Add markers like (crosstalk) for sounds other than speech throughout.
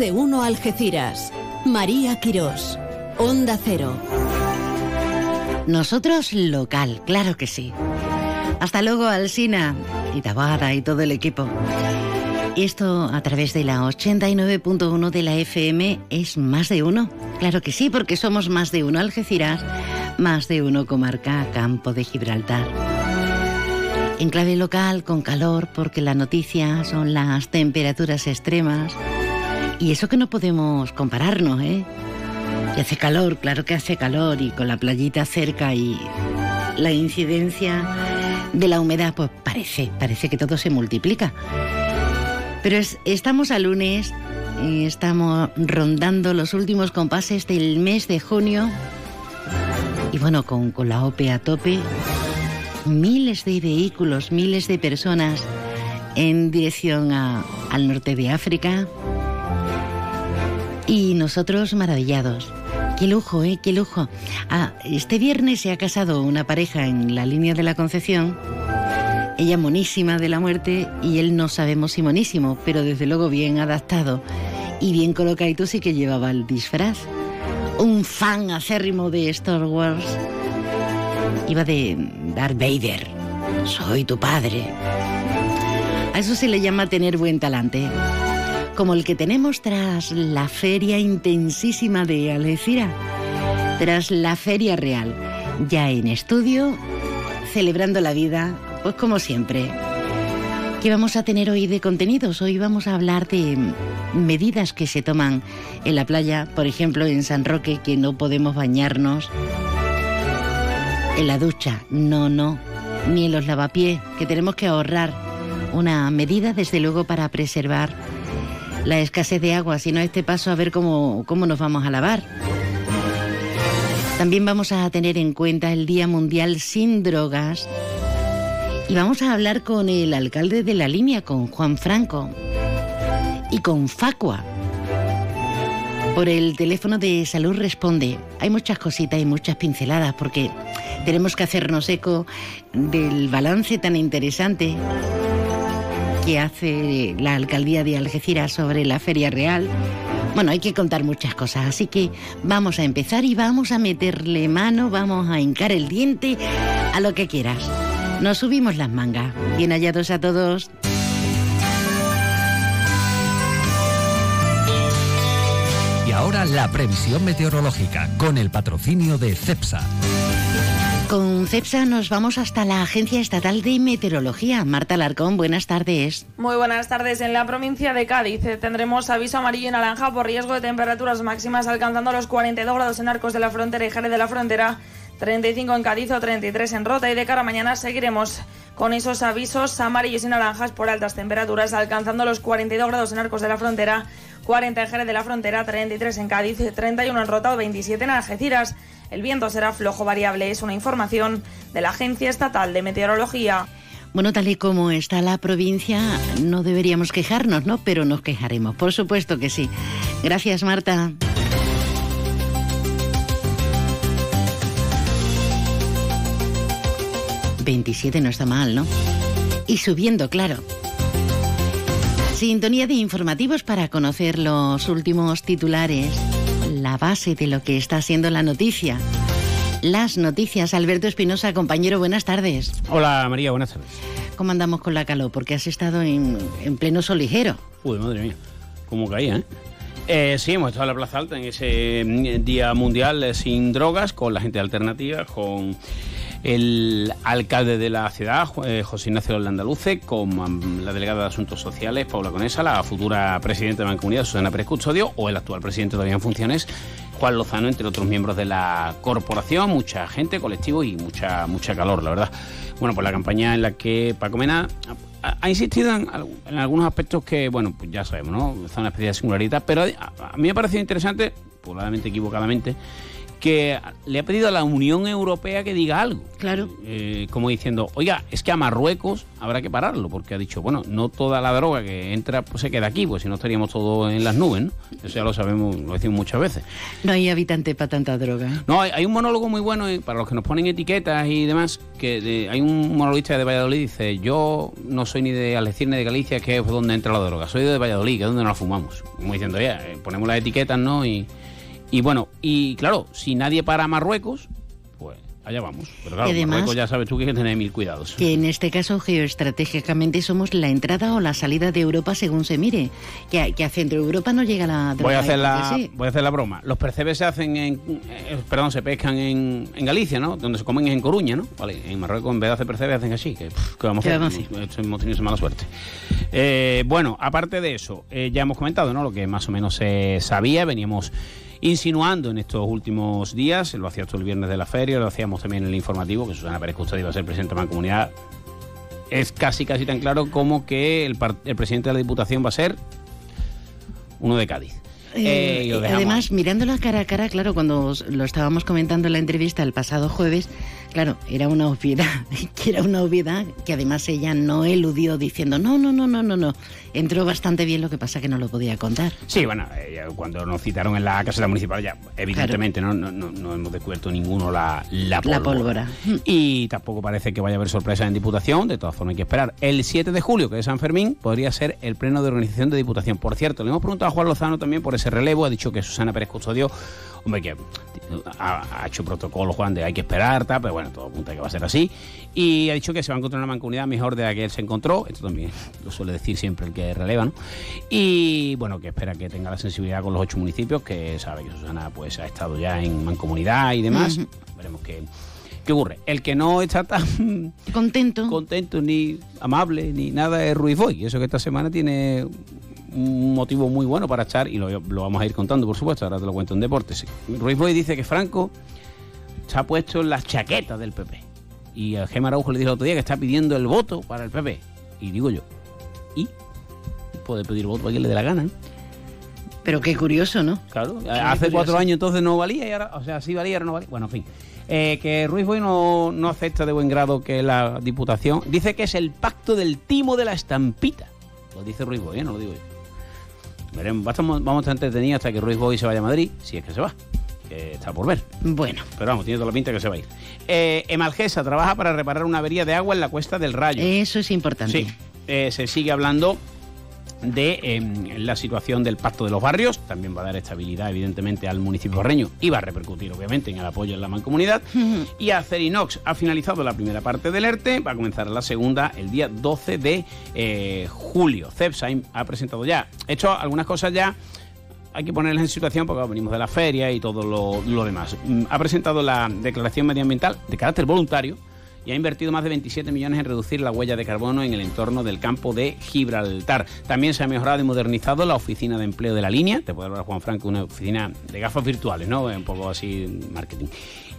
de uno Algeciras. María Quirós. Onda Cero. Nosotros local, claro que sí. Hasta luego, Alsina y Tabara y todo el equipo. Esto a través de la 89.1 de la FM es más de uno. Claro que sí, porque somos más de uno Algeciras, más de uno comarca Campo de Gibraltar. En clave local, con calor, porque la noticia son las temperaturas extremas. Y eso que no podemos compararnos, ¿eh? Y hace calor, claro que hace calor, y con la playita cerca y la incidencia de la humedad, pues parece, parece que todo se multiplica. Pero estamos a lunes, estamos rondando los últimos compases del mes de junio. Y bueno, con, con la OPE a tope, miles de vehículos, miles de personas en dirección al norte de África. Y nosotros maravillados. Qué lujo, ¿eh? Qué lujo. Ah, este viernes se ha casado una pareja en la línea de la Concepción ella monísima de la muerte y él no sabemos si monísimo, pero desde luego bien adaptado y bien colocado sí que llevaba el disfraz. Un fan acérrimo de Star Wars. Iba de Darth Vader. Soy tu padre. A eso se le llama tener buen talante. Como el que tenemos tras la feria intensísima de Algeciras. Tras la feria real. Ya en estudio, celebrando la vida, pues como siempre. ¿Qué vamos a tener hoy de contenidos? Hoy vamos a hablar de medidas que se toman en la playa, por ejemplo en San Roque, que no podemos bañarnos en la ducha, no, no, ni en los lavapiés, que tenemos que ahorrar. Una medida, desde luego, para preservar la escasez de agua, si no este paso a ver cómo, cómo nos vamos a lavar. También vamos a tener en cuenta el Día Mundial sin Drogas y vamos a hablar con el alcalde de la línea, con Juan Franco, y con Facua. Por el teléfono de salud responde. Hay muchas cositas y muchas pinceladas porque tenemos que hacernos eco del balance tan interesante que hace la alcaldía de Algeciras sobre la Feria Real. Bueno, hay que contar muchas cosas, así que vamos a empezar y vamos a meterle mano, vamos a hincar el diente a lo que quieras. Nos subimos las mangas. Bien hallados a todos. Y ahora la previsión meteorológica con el patrocinio de CEPSA. Con CEPSA nos vamos hasta la Agencia Estatal de Meteorología. Marta Larcón, buenas tardes. Muy buenas tardes. En la provincia de Cádiz eh, tendremos aviso amarillo y naranja por riesgo de temperaturas máximas alcanzando los 42 grados en Arcos de la Frontera y Jerez de la Frontera 35 en Cádiz o 33 en Rota y de cara a mañana seguiremos con esos avisos amarillos y naranjas por altas temperaturas, alcanzando los 42 grados en Arcos de la Frontera, 40 en Jerez de la Frontera, 33 en Cádiz, 31 en Rota o 27 en Algeciras. El viento será flojo variable, es una información de la Agencia Estatal de Meteorología. Bueno, tal y como está la provincia, no deberíamos quejarnos, ¿no? Pero nos quejaremos, por supuesto que sí. Gracias, Marta. 27 no está mal, ¿no? Y subiendo, claro. Sintonía de informativos para conocer los últimos titulares, la base de lo que está siendo la noticia. Las noticias. Alberto Espinosa, compañero, buenas tardes. Hola María, buenas tardes. ¿Cómo andamos con la calor? Porque has estado en, pleno sol ligero. Uy, madre mía, cómo caía, ¿eh? ¿eh? sí, hemos estado en la Plaza Alta en ese mm, Día Mundial sin drogas, con la gente alternativa, con el alcalde de la ciudad, eh, José Ignacio Landaluce, con la delegada de Asuntos Sociales, Paula Conesa, la futura presidenta de la Mancomunidad, Susana Pérez Custodio, o el actual presidente todavía en funciones, Juan Lozano, entre otros miembros de la corporación, mucha gente, colectivo y mucha, mucha calor, la verdad. Bueno, pues la campaña en la que Paco Mena ha, insistido en, algunos aspectos que, bueno, pues ya sabemos, ¿no? Está una especie de singularidad, pero a, mí me ha parecido interesante, probablemente equivocadamente, que le ha pedido a la Unión Europea que diga algo. Claro. Eh, como diciendo, oiga, es que a Marruecos habrá que pararlo, porque ha dicho, bueno, no toda la droga que entra pues se queda aquí, pues si no estaríamos todos en las nubes, ¿no? Eso ya lo sabemos, lo decimos muchas veces. No hay habitante para tanta droga. No, hay, hay un monólogo muy bueno eh, para los que nos ponen etiquetas y demás, que de- hay un monologuista de Valladolid dice, yo no soy ni de Algeciras ni de Galicia, que es donde entra la droga, soy de Valladolid, que es donde nos la fumamos. Como diciendo, ya, eh, ponemos las etiquetas, ¿no? Y, y bueno, y claro, si nadie para Marruecos, pues allá vamos. Pero claro, además- Marruecos ya sabes tú que hay que tener mil cuidados. Que en este caso geoestratégicamente somos la entrada o la salida de Europa según se mire. Que a, que a Centro Europa no llega la droga. Voy a hacer y la, sí. voy a hacer la broma. Los percebes se hacen en, eh, perdón, se pescan en, en Galicia, ¿no? Donde se comen es en Coruña, ¿no? Vale, en Marruecos en vez de hacer percebes hacen así, que pff, ¿qué vamos a ¿Qué hacer? Hemos tenido esa mala suerte. Eh, bueno, aparte de eso, eh, ya hemos comentado, ¿no? Lo que más o menos se sabía, veníamos insinuando en estos últimos días, lo hacía todo el viernes de la feria, lo hacíamos también en el informativo, que Susana Pérez Custodio iba a ser presidente de la Mancomunidad. Es casi, casi tan claro como que el, el presidente de la Diputación va a ser uno de Cádiz. Eh, Eh, además, mirándolo cara a cara, claro, cuando lo estábamos comentando en la entrevista el pasado jueves, claro, era una obviedad, (laughs) que era una obviedad que además ella no eludió diciendo, no, no, no, no, no, no. Entró bastante bien, lo que pasa que no lo podía contar. Sí, bueno, eh, cuando nos citaron en la caseta municipal ya, evidentemente, no, no, no, no hemos descubierto ninguno la, la pólvora. La pólvora. Y tampoco parece que vaya a haber sorpresa en Diputación, de todas formas hay que esperar. El 7 de julio, que es San Fermín, podría ser el pleno de organización de Diputación. Por cierto, le hemos preguntado a Juan Lozano también por ese relevo, ha dicho que Susana Pérez Custodio, hombre, que ha, ha hecho protocolo, Juan, de hay que esperar, tal, pero bueno, todo apunta que va a ser así. Y ha dicho que se va a encontrar una mancomunidad mejor de la que él se encontró, esto también lo suele decir siempre el que releva, ¿no? Y bueno, que espera que tenga la sensibilidad con los ocho municipios, que sabe que Susana pues ha estado ya en mancomunidad y demás. Veremos qué, qué ocurre. El que no está tan Contento. contento ni amable ni nada es Ruiz Boy. Y eso que esta semana tiene un motivo muy bueno para echar y lo, lo vamos a ir contando, por supuesto. Ahora te lo cuento en deportes. Ruiz Boy dice que Franco se ha puesto en las chaquetas del PP. Y a Gemma Araujo le dijo el otro día que está pidiendo el voto para el PP. Y digo yo, ¿y? Puede pedir voto a quien le dé la gana, ¿no? Pero qué curioso, ¿no? Claro, Qué hace curioso. cuatro años entonces no valía y ahora, o sea, sí valía, ahora no valía. Bueno, en fin. Eh, que Ruiz Boy no, no acepta de buen grado que la Diputación dice que es el pacto del timo de la estampita. Lo dice Ruiz Boy, ¿eh? no lo digo yo. Veremos, vamos, vamos a estar entretenidos hasta que Ruiz Boy se vaya a Madrid, si es que se va, que está por ver. Bueno, Pero vamos, tiene toda la pinta que se va a ir. Eh, Emalgesa trabaja para reparar una avería de agua en la cuesta del Rayo. eso es importante. Sí, eh, se sigue hablando de eh, la situación del Pacto de los Barrios, también va a dar estabilidad evidentemente al municipio barreño y va a repercutir obviamente en el apoyo en la mancomunidad. y Acerinox ha finalizado la primera parte del ERTE, va a comenzar la segunda el día 12 de eh, julio. CEPSA ha presentado ya, he hecho algunas cosas ya hay que ponerlas en situación porque venimos de la feria y todo lo, lo demás. Mm, Ha presentado la declaración medioambiental de carácter voluntario y ha invertido más de 27 millones en reducir la huella de carbono en el entorno del campo de Gibraltar. También se ha mejorado y modernizado la oficina de empleo de la línea. Te puede hablar Juan Franco, una oficina de gafas virtuales, ¿no? Un poco así marketing.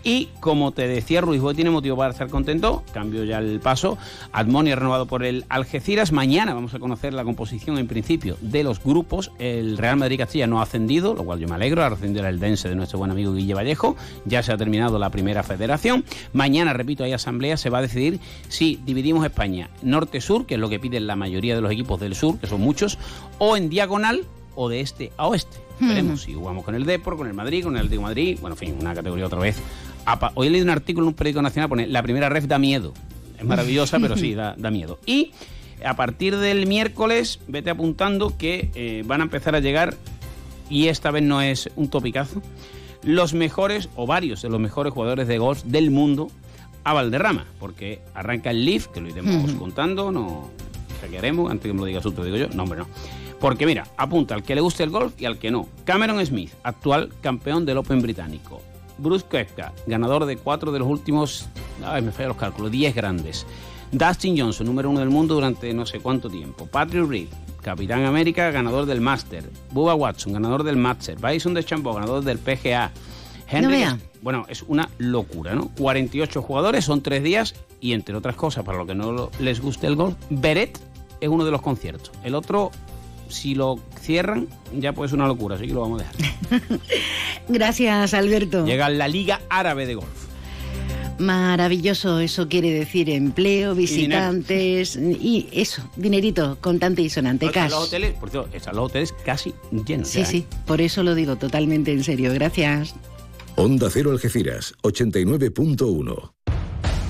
Y como te decía, Ruiz Boy tiene motivo para estar contento. Cambio ya el paso. Admonia renovado por el Algeciras. Mañana vamos a conocer la composición en principio de los grupos. El Real Madrid Castilla no ha ascendido, lo cual yo me alegro. Ha ascendido el Dense de nuestro buen amigo Guille Vallejo. Ya se ha terminado la primera federación. Mañana, repito, hay asamblea. Se va a decidir si dividimos España norte-sur, que es lo que piden la mayoría de los equipos del sur, que son muchos, o en diagonal o de este a oeste. Veremos si jugamos con el Depor, con el Madrid, con el Atlético Madrid. Bueno, en fin, una categoría otra vez. Hoy he leído un artículo en un periódico nacional, pone la primera ref da miedo. Es maravillosa, pero sí, (laughs) da, da miedo. Y a partir del miércoles, vete apuntando que eh, van a empezar a llegar, y esta vez no es un topicazo, los mejores o varios de los mejores jugadores de golf del mundo a Valderrama, porque arranca el Leaf, que lo iremos contando, no hackearemos, antes que me lo digas tú, te lo digo yo, no, hombre, no. Porque mira, apunta al que le guste el golf y al que no. Cameron Smith, actual campeón del Open británico. Bruce Koepka, ganador de cuatro de los últimos, ay, me fallan los cálculos, 10 grandes. Dustin Johnson, número uno del mundo durante no sé cuánto tiempo. Patrick Reed, Capitán América, ganador del Master. Bubba Watson, ganador del Master. Bison de Chambó, ganador del PGA. No vea. Bueno, es una locura, ¿no? 48 jugadores, son tres días y entre otras cosas, para lo que no les guste el golf, Beret es uno de los conciertos. El otro si lo cierran, ya puede ser una locura, así que lo vamos a dejar. (laughs) Gracias, Alberto. Llega la Liga Árabe de Golf. Maravilloso, eso quiere decir empleo, visitantes y, eso, dinerito, contante y sonante, Están cash. los hoteles, por cierto, están los hoteles casi llenos. Sí, ya, sí, ¿eh? por eso lo digo totalmente en serio. Gracias. Onda Cero Algeciras, 89.1.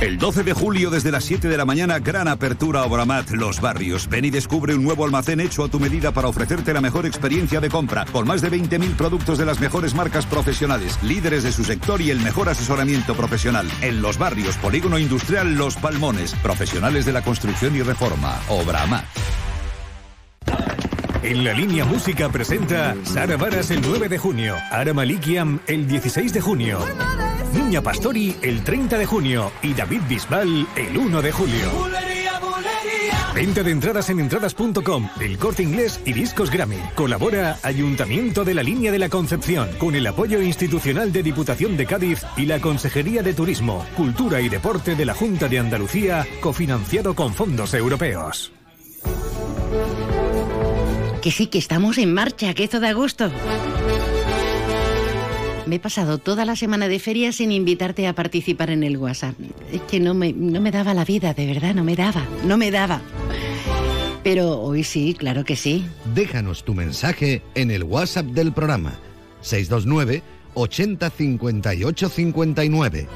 El 12 de julio desde las 7 de la mañana, gran apertura Obramat Los Barrios. Ven y descubre un nuevo almacén hecho a tu medida para ofrecerte la mejor experiencia de compra, con más de 20.000 productos de las mejores marcas profesionales, líderes de su sector y el mejor asesoramiento profesional. En Los Barrios, Polígono Industrial Los Palmones, profesionales de la construcción y reforma. Obramat. En la línea música presenta Sara Varas el 9 de junio, Ara Malikiam el 16 de junio, Niña Pastori el 30 de junio y David Bisbal el 1 de julio. Venta de entradas en entradas.com, El Corte Inglés y Discos Grammy. Colabora Ayuntamiento de la Línea de la Concepción con el apoyo institucional de Diputación de Cádiz y la Consejería de Turismo, Cultura y Deporte de la Junta de Andalucía, cofinanciado con fondos europeos. Que sí, que estamos en marcha, que esto da gusto. Me he pasado toda la semana de feria sin invitarte a participar en el WhatsApp. Es que no me, no me daba la vida, de verdad, no me daba, no me daba. Pero hoy sí, claro que sí. Déjanos tu mensaje en el WhatsApp del programa 629 80 58 59.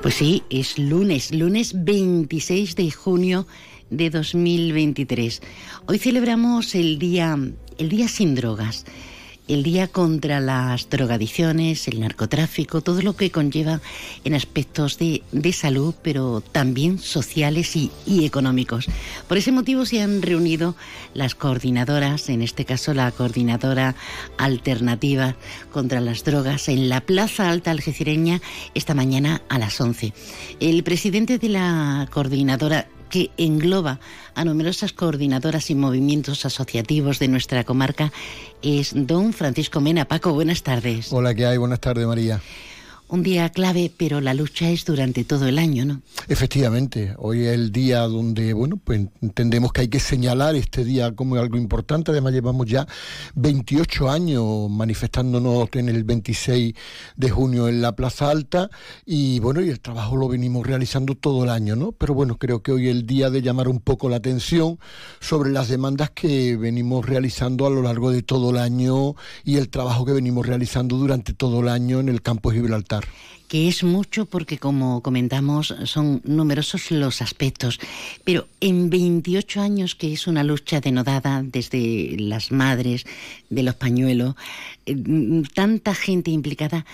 Pues sí, es lunes, lunes 26 de junio de 2023. Hoy celebramos el día, el día sin drogas, el día contra las drogadicciones, el narcotráfico, todo lo que conlleva en aspectos de, de salud, pero también sociales y, y económicos. Por ese motivo se han reunido las coordinadoras, en este caso la coordinadora alternativa contra las drogas, en la Plaza Alta Algecireña esta mañana a las 11. El presidente de la coordinadora que engloba a numerosas coordinadoras y movimientos asociativos de nuestra comarca es don Francisco Mena. Paco, buenas tardes. Hola, ¿qué hay? Buenas tardes, María. Un día clave, pero la lucha es durante todo el año, ¿no? Efectivamente, hoy es el día donde, bueno, pues entendemos que hay que señalar este día como algo importante. Además, llevamos ya 28 años manifestándonos en el 26 de junio en la Plaza Alta y, bueno, y el trabajo lo venimos realizando todo el año, ¿no? Pero bueno, creo que hoy es el día de llamar un poco la atención sobre las demandas que venimos realizando a lo largo de todo el año y el trabajo que venimos realizando durante todo el año en el campo de Gibraltar que es mucho porque, como comentamos, son numerosos los aspectos. Pero en 28 años, que es una lucha denodada desde las madres, de los pañuelos, eh, tanta gente implicada,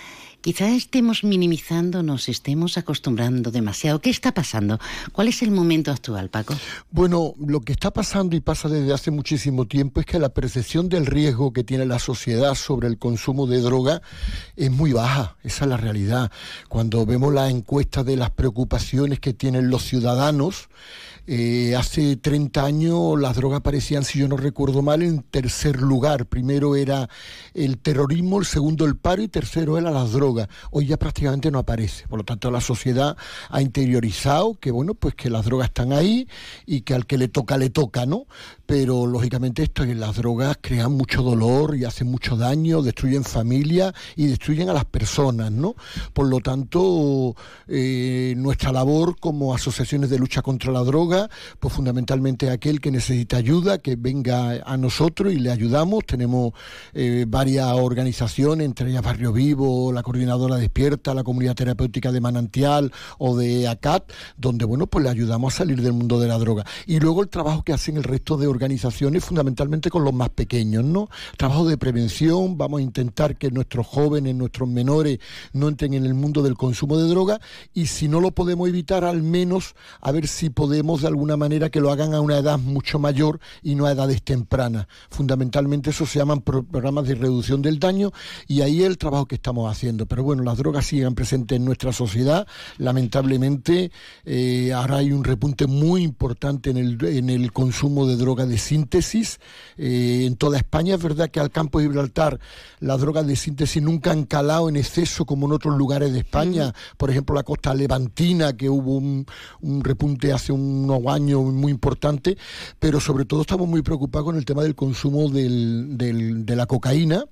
quizás estemos minimizando, nos estemos acostumbrando demasiado. ¿Qué está pasando? ¿Cuál es el momento actual, Paco? Bueno, lo que está pasando y pasa desde hace muchísimo tiempo es que la percepción del riesgo que tiene la sociedad sobre el consumo de droga es muy baja. Esa es la realidad. Cuando vemos las encuestas de las preocupaciones que tienen los ciudadanos, eh, hace 30 años las drogas aparecían, si yo no recuerdo mal, en tercer lugar. Primero era el terrorismo, el segundo el paro y tercero era las drogas. Hoy ya prácticamente no aparece. Por lo tanto, la sociedad ha interiorizado que, bueno, pues que las drogas están ahí y que al que le toca, le toca, ¿no? Pero lógicamente esto es las drogas crean mucho dolor y hacen mucho daño, destruyen familias y destruyen a las personas, ¿no? Por lo tanto, eh, nuestra labor como asociaciones de lucha contra la droga, pues fundamentalmente aquel que necesita ayuda, que venga a nosotros y le ayudamos. Tenemos eh, varias organizaciones, entre ellas Barrio Vivo, la coordinadora despierta, la comunidad terapéutica de Manantial o de ACAT, donde bueno, pues le ayudamos a salir del mundo de la droga. Y luego el trabajo que hacen el resto de organizaciones, fundamentalmente con los más pequeños, ¿no? Trabajo de prevención, vamos a intentar que nuestros jóvenes, nuestros menores no entren en el mundo del consumo de droga y si no lo podemos evitar, al menos a ver si podemos de alguna manera que lo hagan a una edad mucho mayor y no a edades tempranas. Fundamentalmente eso se llaman programas de reducción del daño y ahí el trabajo que estamos haciendo. Pero bueno, las drogas siguen presentes en nuestra sociedad. Lamentablemente eh, ahora hay un repunte muy importante en el, en el consumo de drogas de síntesis eh, en toda España. Es verdad que al campo de Gibraltar las drogas de síntesis nunca han calado en exceso como en otros lugares de España. Por ejemplo, la costa levantina, que hubo un, un repunte hace unos muy importante. Pero sobre todo estamos muy preocupados con el tema del consumo del, de la cocaína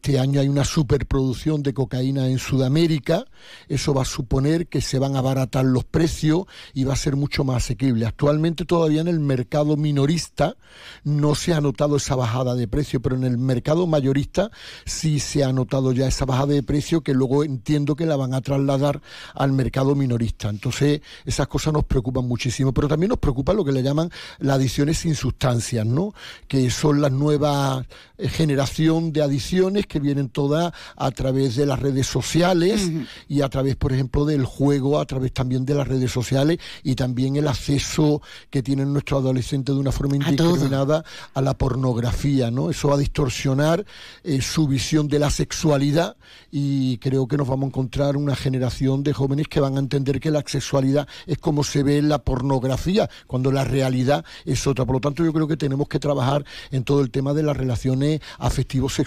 este año hay una superproducción de cocaína en Sudamérica. Eso va a suponer que se van a abaratar los precios y va a ser mucho más asequible. Actualmente todavía en el mercado minorista no se ha notado esa bajada de precio, pero en el mercado mayorista sí se ha notado ya esa bajada de precio que luego entiendo que la van a trasladar al mercado minorista. Entonces esas cosas nos preocupan muchísimo, pero también nos preocupa lo que le llaman las adiciones sin sustancias, ¿no? Que son las nuevas eh, generación de adiciones que vienen todas a través de las redes sociales y a través, por ejemplo, del juego, a través también de las redes sociales y también el acceso que tienen nuestros adolescentes de una forma indiscriminada a, la pornografía, ¿no? Eso va a distorsionar eh, su visión de la sexualidad y creo que nos vamos a encontrar una generación de jóvenes que van a entender que la sexualidad es como se ve en la pornografía, cuando la realidad es otra. Por lo tanto, yo creo que tenemos que trabajar en todo el tema de las relaciones afectivos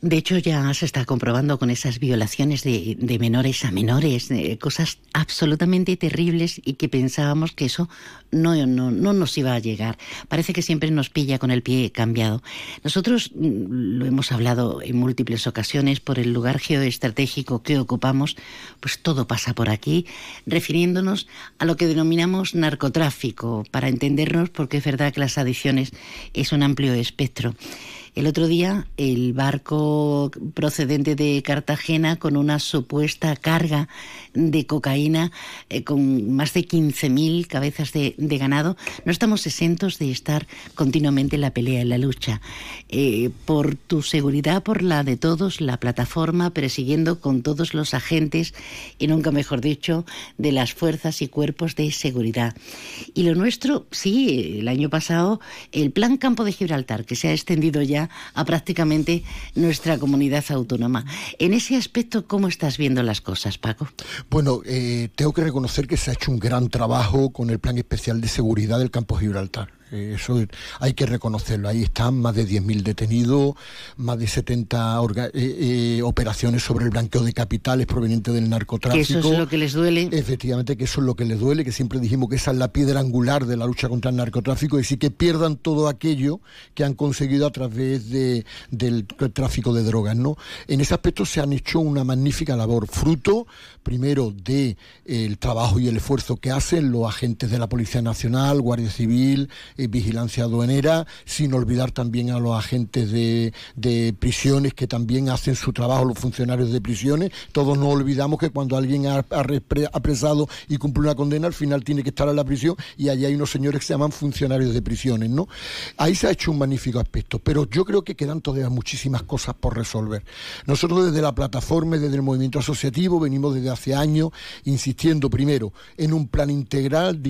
De hecho, ya se está comprobando con esas violaciones de, menores a menores, cosas absolutamente terribles y que pensábamos que eso no, no, no nos iba a llegar. Parece que siempre nos pilla con el pie cambiado. Nosotros mm, lo hemos hablado en múltiples ocasiones por el lugar geoestratégico que ocupamos, pues todo pasa por aquí, refiriéndonos a lo que denominamos narcotráfico, para entendernos, porque es verdad que las adicciones es un amplio espectro. El otro día, el barco procedente de Cartagena con una supuesta carga de cocaína eh, con más de 15.000 cabezas de, ganado, no estamos exentos de estar continuamente en la pelea, en la lucha. Eh, por tu seguridad, por la de todos, la plataforma persiguiendo con todos los agentes, y nunca mejor dicho, de las fuerzas y cuerpos de seguridad. Y lo nuestro, sí, el año pasado, el Plan Campo de Gibraltar, que se ha extendido ya a prácticamente nuestra comunidad autónoma. En ese aspecto, ¿cómo estás viendo las cosas, Paco? Bueno, eh, tengo que reconocer que se ha hecho un gran trabajo con el Plan Especial de Seguridad del Campo Gibraltar. Eh, eso hay que reconocerlo. Ahí están más de 10.000 detenidos, más de 70 eh, eh, operaciones sobre el blanqueo de capitales provenientes del narcotráfico. Que eso es lo que les duele. Efectivamente, que eso es lo que les duele, que siempre dijimos que esa es la piedra angular de la lucha contra el narcotráfico, y sí que pierdan todo aquello que han conseguido a través de, del tráfico de drogas. ¿no? En ese aspecto se han hecho una magnífica labor, fruto primero de el trabajo y el esfuerzo que hacen los agentes de la Policía Nacional, Guardia Civil, vigilancia aduanera, sin olvidar también a los agentes de, prisiones que también hacen su trabajo, los funcionarios de prisiones. Todos no olvidamos que cuando alguien ha, apresado y cumple una condena, al final tiene que estar en la prisión y allí hay unos señores que se llaman funcionarios de prisiones, ¿no? Ahí se ha hecho un magnífico aspecto, pero yo creo que quedan todavía muchísimas cosas por resolver. Nosotros desde la plataforma, desde el movimiento asociativo, venimos desde hace años insistiendo primero en un plan integral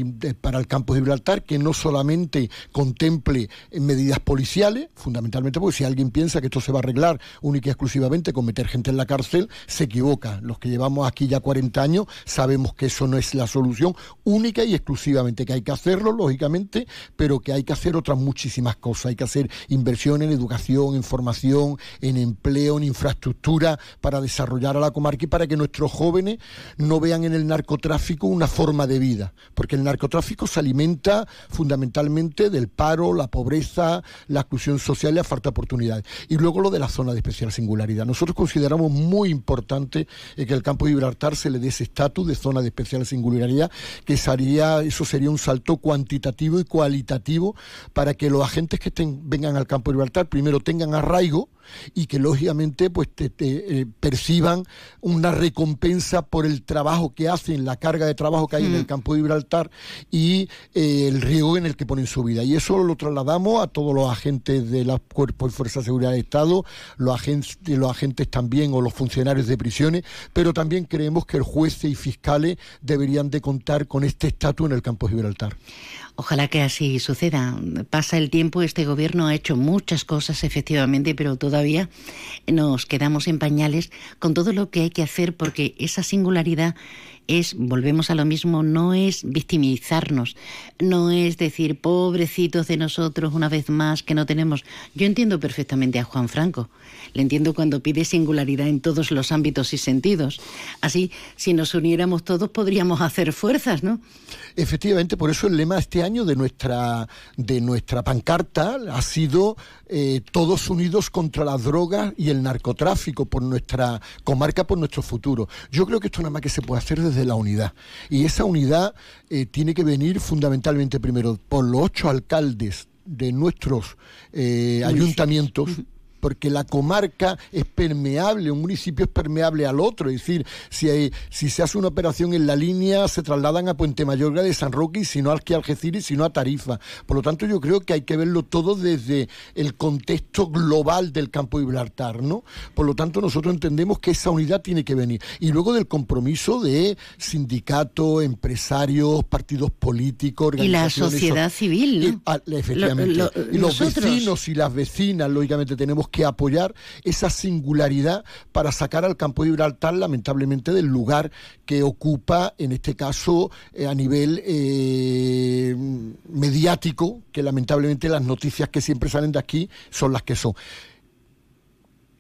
para el campo de Gibraltar que no solamente contemple medidas policiales, fundamentalmente porque si alguien piensa que esto se va a arreglar única y exclusivamente con meter gente en la cárcel, se equivoca. Los que llevamos aquí ya 40 años sabemos que eso no es la solución única y exclusivamente, que hay que hacerlo, lógicamente, pero que hay que hacer otras muchísimas cosas. Hay que hacer inversión en educación, en formación, en empleo, en infraestructura para desarrollar a la comarca y para que nuestros jóvenes no vean en el narcotráfico una forma de vida, porque el narcotráfico se alimenta fundamentalmente del paro, la pobreza, la exclusión social y la falta de oportunidades. Y luego lo de la zona de especial singularidad. Nosotros consideramos muy importante eh, que el campo de Gibraltar se le dé ese estatus de zona de especial singularidad, que sería, eso sería un salto cuantitativo y cualitativo para que los agentes que estén, vengan al campo de Gibraltar primero tengan arraigo, y que lógicamente pues te, eh, perciban una recompensa por el trabajo que hacen, la carga de trabajo que hay en el campo de Gibraltar y eh, el riesgo en el que ponen su vida. Y eso lo trasladamos a todos los agentes de los cuerpos y fuerzas de seguridad del Estado, los agentes, los agentes también o los funcionarios de prisiones, pero también creemos que el juez y fiscales deberían de contar con este estatus en el campo de Gibraltar. Ojalá que así suceda. Pasa el tiempo, este gobierno ha hecho muchas cosas efectivamente, pero todavía nos quedamos en pañales con todo lo que hay que hacer porque esa singularidad es, volvemos a lo mismo, no es victimizarnos, no es decir, pobrecitos de nosotros una vez más que no tenemos. Yo entiendo perfectamente a Juan Franco, le entiendo cuando pide singularidad en todos los ámbitos y sentidos. Así, si nos uniéramos todos, podríamos hacer fuerzas, ¿no? Efectivamente, por eso el lema este año de nuestra, de nuestra pancarta ha sido eh, todos unidos contra las drogas y el narcotráfico por nuestra comarca, por nuestro futuro. Yo creo que esto nada más que se puede hacer desde la unidad. Y esa unidad eh, tiene que venir fundamentalmente primero por los ocho alcaldes de nuestros eh, ayuntamientos (laughs) porque la comarca es permeable, un municipio es permeable al otro, es decir, si, hay, si se hace una operación en la línea, se trasladan a Puente Mayorga de San Roque y si no al que Algeciras, sino a Tarifa. Por lo tanto, yo creo que hay que verlo todo desde el contexto global del campo de Gibraltar, ¿no? Por lo tanto, nosotros entendemos que esa unidad tiene que venir. Y luego del compromiso de sindicatos, empresarios, partidos políticos, organizaciones. Y la sociedad civil, ¿no? Y, efectivamente. y los vecinos y las vecinas, lógicamente, tenemos que apoyar esa singularidad para sacar al campo de Gibraltar, lamentablemente, del lugar que ocupa, en este caso, eh, a nivel eh, mediático, que lamentablemente las noticias que siempre salen de aquí son las que son.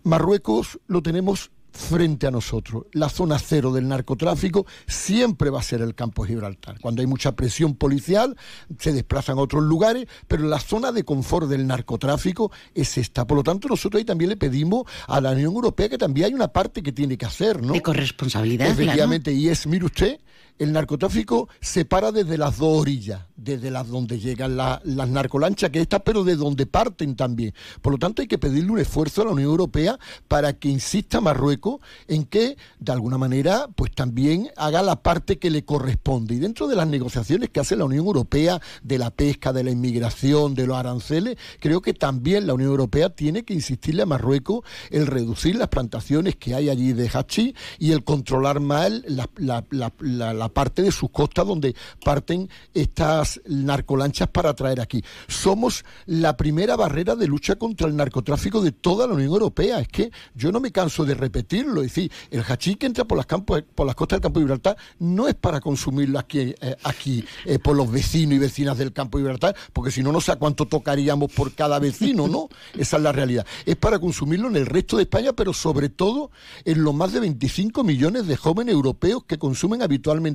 Marruecos lo tenemos frente a nosotros. La zona cero del narcotráfico siempre va a ser el campo de Gibraltar. Cuando hay mucha presión policial, se desplazan a otros lugares, pero la zona de confort del narcotráfico es esta. Por lo tanto, nosotros ahí también le pedimos a la Unión Europea que también hay una parte que tiene que hacer, ¿no? De corresponsabilidad. Efectivamente, y es, mire usted, el narcotráfico se para desde las dos orillas, desde las donde llegan las narcolanchas que estas, pero de donde parten también. Por lo tanto, hay que pedirle un esfuerzo a la Unión Europea para que insista Marruecos en que, de alguna manera, pues también haga la parte que le corresponde. Y dentro de las negociaciones que hace la Unión Europea de la pesca, de la inmigración, de los aranceles, creo que también la Unión Europea tiene que insistirle a Marruecos el reducir las plantaciones que hay allí de hachís y el controlar más la, la parte de sus costas donde parten estas narcolanchas para traer aquí. Somos la primera barrera de lucha contra el narcotráfico de toda la Unión Europea. Es que yo no me canso de repetirlo. Es decir, el hachís que entra por las, campos, por las costas del campo de Gibraltar no es para consumirlo aquí, eh, aquí eh, por los vecinos y vecinas del campo de Gibraltar, porque si no, no sé a cuánto tocaríamos por cada vecino, ¿no? (laughs) Esa es la realidad. Es para consumirlo en el resto de España, pero sobre todo en los más de 25 millones de jóvenes europeos que consumen habitualmente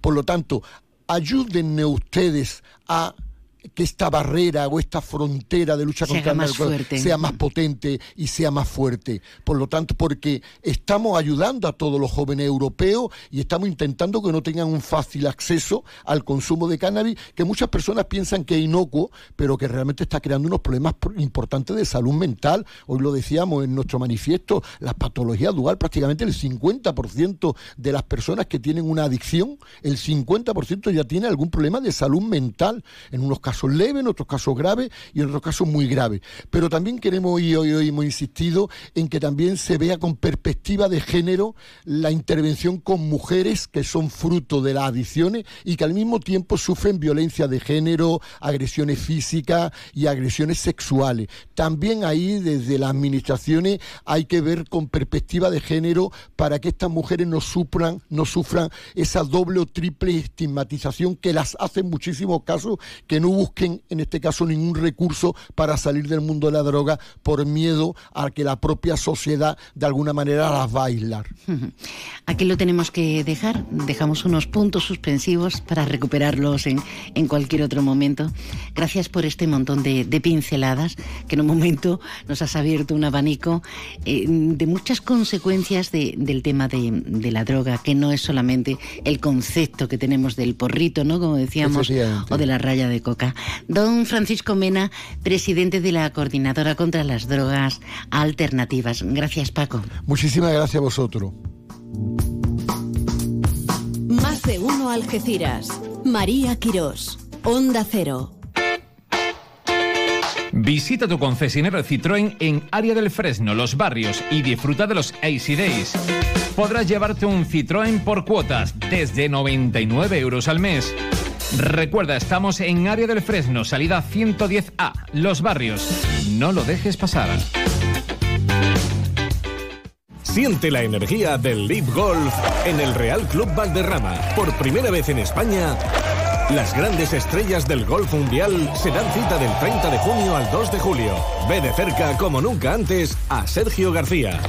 por lo tanto, ayúdenme ustedes a que esta barrera o esta frontera de lucha contra el narcotráfico sea más potente y sea más fuerte. Por lo tanto, porque estamos ayudando a todos los jóvenes europeos y estamos intentando que no tengan un fácil acceso al consumo de cannabis, que muchas personas piensan que es inocuo, pero que realmente está creando unos problemas importantes de salud mental. Hoy lo decíamos en nuestro manifiesto, las patologías dual, prácticamente el 50% de las personas que tienen una adicción, el 50% ya tiene algún problema de salud mental, en unos casos casos leves, en otros casos graves y en otros casos muy graves. Pero también queremos, y hoy, hoy hemos insistido, en que también se vea con perspectiva de género la intervención con mujeres que son fruto de las adicciones y que al mismo tiempo sufren violencia de género, agresiones físicas y agresiones sexuales. También ahí desde las administraciones hay que ver con perspectiva de género para que estas mujeres no sufran, no sufran esa doble o triple estigmatización que las hace en muchísimos casos que no hubo busquen, en este caso, ningún recurso para salir del mundo de la droga por miedo a que la propia sociedad de alguna manera las va a aislar. (laughs) Aquí lo tenemos que dejar, dejamos unos puntos suspensivos para recuperarlos en, en cualquier otro momento. Gracias por este montón de, pinceladas que en un momento nos has abierto un abanico eh, de muchas consecuencias del tema de, de, la droga, que no es solamente el concepto que tenemos del porrito, ¿no? Como decíamos, o de la raya de coca. Don Francisco Mena, presidente de la Coordinadora contra las Drogas Alternativas. Gracias, Paco. Muchísimas gracias a vosotros. Más de uno Algeciras. María Quirós. Onda Cero. Visita tu concesionario Citroën en Área del Fresno, Los Barrios y disfruta de los Easy Days. Podrás llevarte un Citroën por cuotas desde 99 euros al mes. Recuerda, estamos en Área del Fresno, salida 110A, Los Barrios. No lo dejes pasar. Siente la energía del Leap Golf en el Real Club Valderrama. Por primera vez en España, las grandes estrellas del golf mundial se dan cita del 30 de junio al 2 de julio. Ve de cerca, como nunca antes, a Sergio García.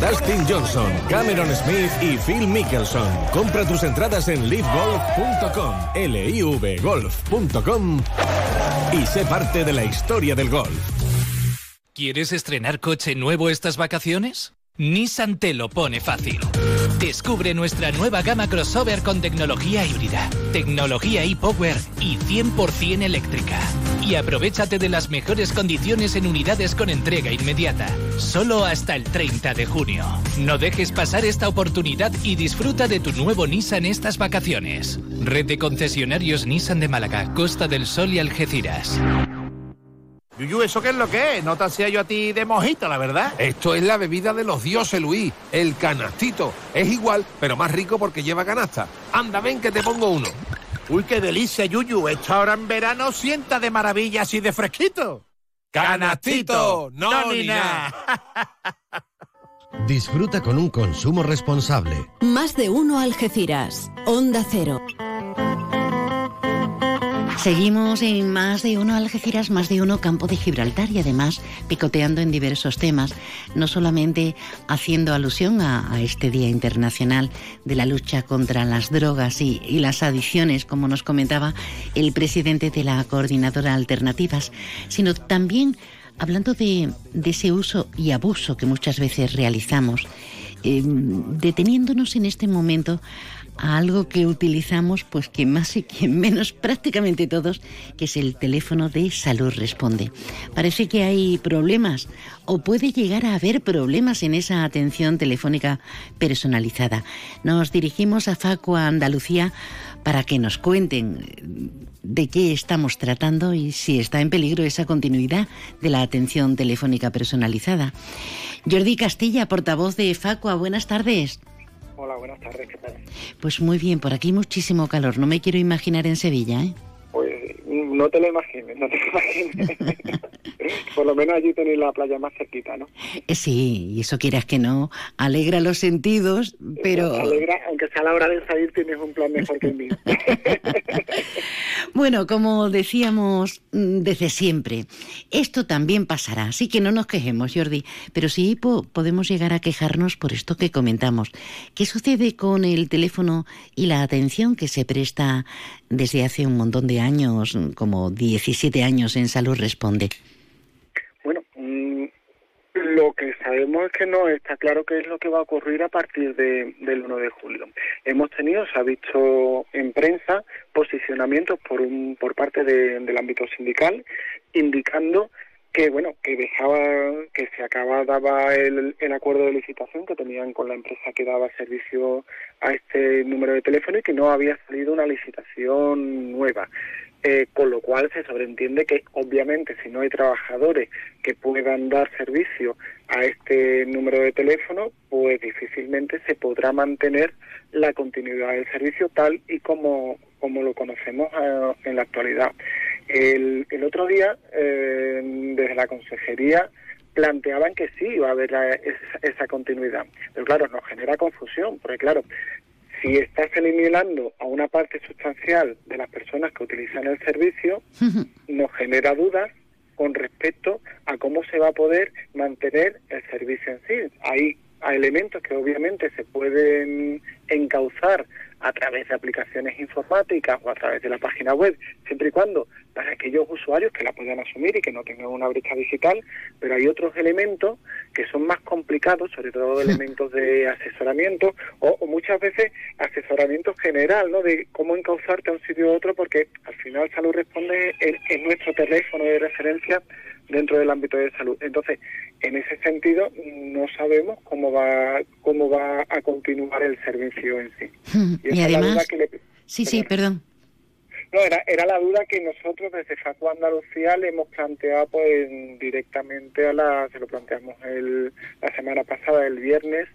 Dustin Johnson, Cameron Smith y Phil Mickelson. Compra tus entradas en livegolf.com, livgolf.com y sé parte de la historia del golf. ¿Quieres estrenar coche nuevo estas vacaciones? Nissan te lo pone fácil. Descubre nuestra nueva gama crossover con tecnología híbrida, tecnología e-power y 100% eléctrica. Y aprovechate de las mejores condiciones en unidades con entrega inmediata, solo hasta el 30 de junio. No dejes pasar esta oportunidad y disfruta de tu nuevo Nissan estas vacaciones. Red de concesionarios Nissan de Málaga, Costa del Sol y Algeciras. Yuyu, ¿eso qué es lo que es? No te hacía yo a ti de mojito, la verdad. Esto es la bebida de los dioses, Luis. El canastito. Es igual, pero más rico porque lleva canasta. Anda, ven que te pongo uno. Uy, qué delicia, Yuyu. Esto ahora en verano sienta de maravilla así de fresquito. ¡Canastito! ¡No, ni nada! (laughs) Disfruta con un consumo responsable. Más de uno Algeciras. Onda Cero. Seguimos en más de uno Algeciras, más de uno Campo de Gibraltar y además picoteando en diversos temas, no solamente haciendo alusión a, este Día Internacional de la lucha contra las drogas y, las adicciones, como nos comentaba el presidente de la Coordinadora Alternativas, sino también hablando de, de ese uso y abuso que muchas veces realizamos, eh, deteniéndonos en este momento a algo que utilizamos, pues que más y que menos, (laughs) prácticamente todos, que es el teléfono de salud responde. Parece que hay problemas o puede llegar a haber problemas en esa atención telefónica personalizada. Nos dirigimos a Facua Andalucía para que nos cuenten de qué estamos tratando y si está en peligro esa continuidad de la atención telefónica personalizada. Jordi Castilla, portavoz de Facua, buenas tardes. Hola, buenas tardes, ¿qué tal? Pues muy bien, por aquí muchísimo calor, no me quiero imaginar en Sevilla, ¿eh? Pues no te lo imagines, no te lo imagines. (laughs) (laughs) por lo menos allí tenéis la playa más cerquita, ¿no? Eh, sí, y eso quieras que no, alegra los sentidos, pero... Alegra, aunque sea la hora de salir, tienes un plan mejor que el mío. (laughs) bueno, como decíamos mm, desde siempre, esto también pasará, así que no nos quejemos, Jordi, pero sí po podemos llegar a quejarnos por esto que comentamos. ¿Qué sucede con el teléfono y la atención que se presta desde hace un montón de años, como 17 años en Salud Responde? Lo que sabemos es que no está claro qué es lo que va a ocurrir a partir de, del 1 de julio. Hemos tenido, se ha visto en prensa, posicionamientos por, un, por parte de, del ámbito sindical indicando que bueno que dejaba que se acababa el, el acuerdo de licitación que tenían con la empresa que daba servicio a este número de teléfono y que no había salido una licitación nueva eh, con lo cual se sobreentiende que obviamente si no hay trabajadores que puedan dar servicio a este número de teléfono, pues difícilmente se podrá mantener la continuidad del servicio tal y como, como lo conocemos eh, en la actualidad. El, el otro día, eh, desde la consejería, planteaban que sí iba a haber esa, esa continuidad. Pero claro, nos genera confusión, porque claro, si estás eliminando a una parte sustancial de las personas que utilizan el servicio, (laughs) nos genera dudas con respecto a cómo se va a poder mantener el servicio en sí. Hay, elementos que obviamente se pueden encauzar a través de aplicaciones informáticas o a través de la página web, siempre y cuando para aquellos usuarios que la puedan asumir y que no tengan una brecha digital, pero hay otros elementos que son más complicados, sobre todo elementos de asesoramiento o, muchas veces asesoramiento general, ¿no? De cómo encauzarte a un sitio u otro, porque al final Salud Responde es nuestro teléfono de referencia dentro del ámbito de salud. Entonces, en ese sentido, no sabemos cómo va cómo va a continuar el servicio en sí. (laughs) Y, además, sí, sí, perdón. No, era, era la duda que nosotros desde FACU Andalucía le hemos planteado pues directamente a la, se lo planteamos el, la semana pasada, el viernes,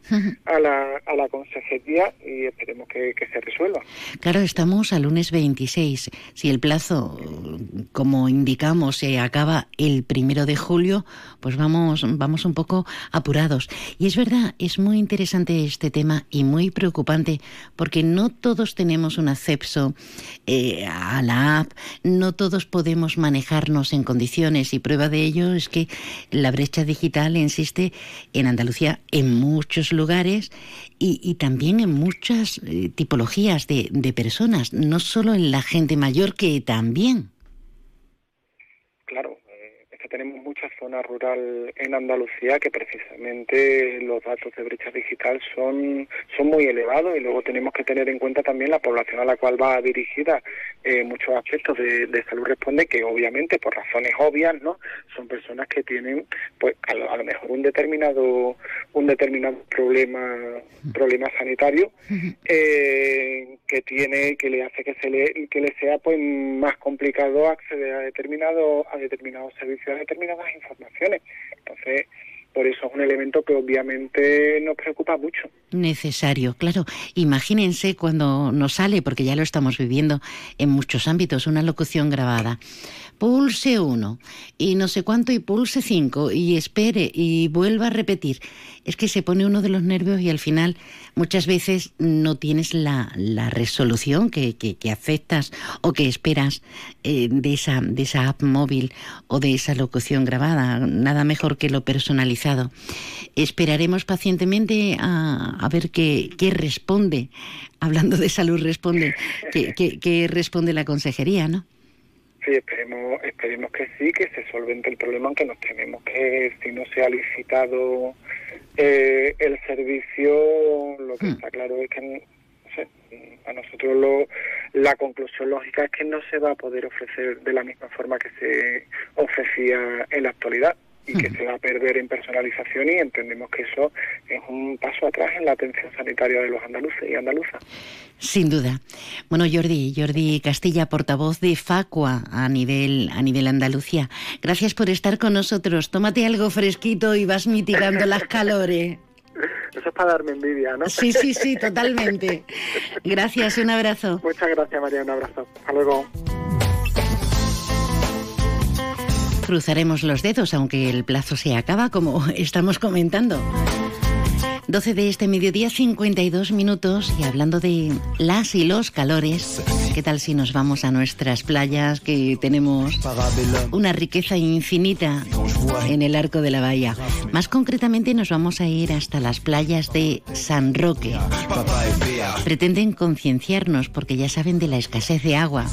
a la, a la consejería y esperemos que, que se resuelva. Claro, estamos al lunes 26. Si el plazo, como indicamos, se acaba el primero de julio, pues vamos, vamos un poco apurados. Y es verdad, es muy interesante este tema y muy preocupante porque no todos tenemos un acceso eh, a la app, no todos podemos manejarnos en condiciones y prueba de ello es que la brecha digital insiste en Andalucía en muchos lugares y, también en muchas eh, tipologías de personas, no solo en la gente mayor que también. Claro, tenemos mucha zona rural en Andalucía que precisamente los datos de brecha digital son, son muy elevados y luego tenemos que tener en cuenta también la población a la cual va dirigida eh, muchos aspectos de, salud responde que obviamente por razones obvias no son personas que tienen pues a lo, mejor un determinado un determinado problema problema sanitario eh, que tiene que le hace que se le que le sea pues más complicado acceder a determinado a determinados servicios determinadas informaciones. Entonces, por eso es un elemento que obviamente nos preocupa mucho. Necesario, claro. Imagínense cuando nos sale, porque ya lo estamos viviendo en muchos ámbitos, una locución grabada. Pulse uno y no sé cuánto y pulse cinco y espere y vuelva a repetir es que se pone uno de los nervios y al final muchas veces no tienes la, resolución que, aceptas o que esperas eh, de, esa, de esa app móvil o de esa locución grabada. Nada mejor que lo personalizado. Esperaremos pacientemente a, a ver qué, qué responde, hablando de salud responde, qué, responde la consejería, ¿no? Sí, esperemos, esperemos que sí, que se solvente el problema, aunque nos tenemos que, si no se ha licitado eh, el servicio, lo que hmm. está claro es que no a nosotros lo, la conclusión lógica es que no se va a poder ofrecer de la misma forma que se ofrecía en la actualidad y que se va a perder en personalización y entendemos que eso es un paso atrás en la atención sanitaria de los andaluces y andaluzas. Sin duda. Bueno, Jordi, Jordi Castilla, portavoz de Facua a nivel, a nivel Andalucía. Gracias por estar con nosotros. Tómate algo fresquito y vas mitigando las calores. Eso es para darme envidia, ¿no? Sí, sí, sí, totalmente. Gracias, un abrazo. Muchas gracias, María, un abrazo. Hasta luego. Cruzaremos los dedos, aunque el plazo se acaba, como estamos comentando. 12 de este mediodía, 52 minutos, y hablando de las y los calores, ¿qué tal si nos vamos a nuestras playas que tenemos una riqueza infinita en el arco de la bahía? Más concretamente nos vamos a ir hasta las playas de San Roque. Pretenden concienciarnos porque ya saben de la escasez de agua.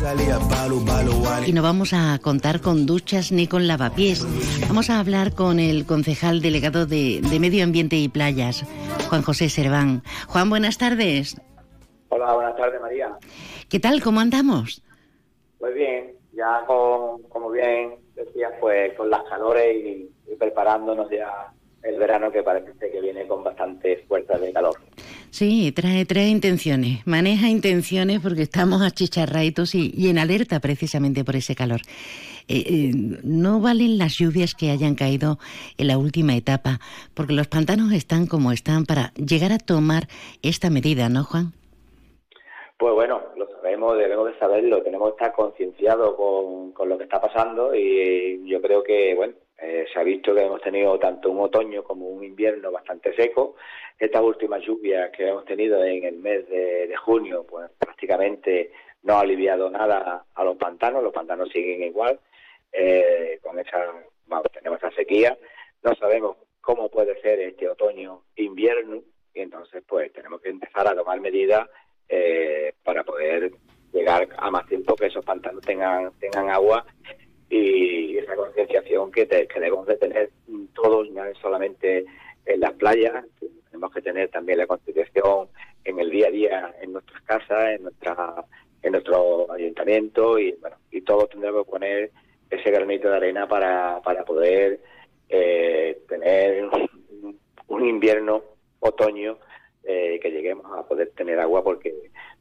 Y no vamos a contar con duchas ni con lavapiés. Vamos a hablar con el concejal delegado de, de Medio Ambiente y Playas, Juan José Serván. Juan, buenas tardes. Hola, buenas tardes, María. ¿Qué tal? ¿Cómo andamos? Pues bien, ya con, como bien decías, pues con las calores y, preparándonos ya el verano que parece que viene con bastante fuerza de calor. Sí, trae, trae intenciones, maneja intenciones porque estamos achicharraitos y, y en alerta precisamente por ese calor. Eh, eh, no valen las lluvias que hayan caído en la última etapa, porque los pantanos están como están para llegar a tomar esta medida, ¿no, Juan? Pues bueno, lo debemos de saberlo, tenemos que estar concienciados con, lo que está pasando y yo creo que, bueno, eh, se ha visto que hemos tenido tanto un otoño como un invierno bastante seco. Estas últimas lluvias que hemos tenido en el mes de, junio, pues prácticamente no ha aliviado nada a los pantanos, los pantanos siguen igual eh, con esa, tenemos esa sequía, no sabemos cómo puede ser este otoño, invierno, y entonces pues tenemos que empezar a tomar medidas eh, para poder llegar a más tiempo que esos pantanos tengan tengan agua y esa concienciación que, te- que debemos de tener todos, no es solamente en las playas, tenemos que tener también la concienciación en el día a día, en nuestras casas, en nuestra en nuestro ayuntamiento y bueno y todos tendremos que poner ese granito de arena para, para poder eh, tener un, invierno, otoño, eh, que lleguemos a poder tener agua porque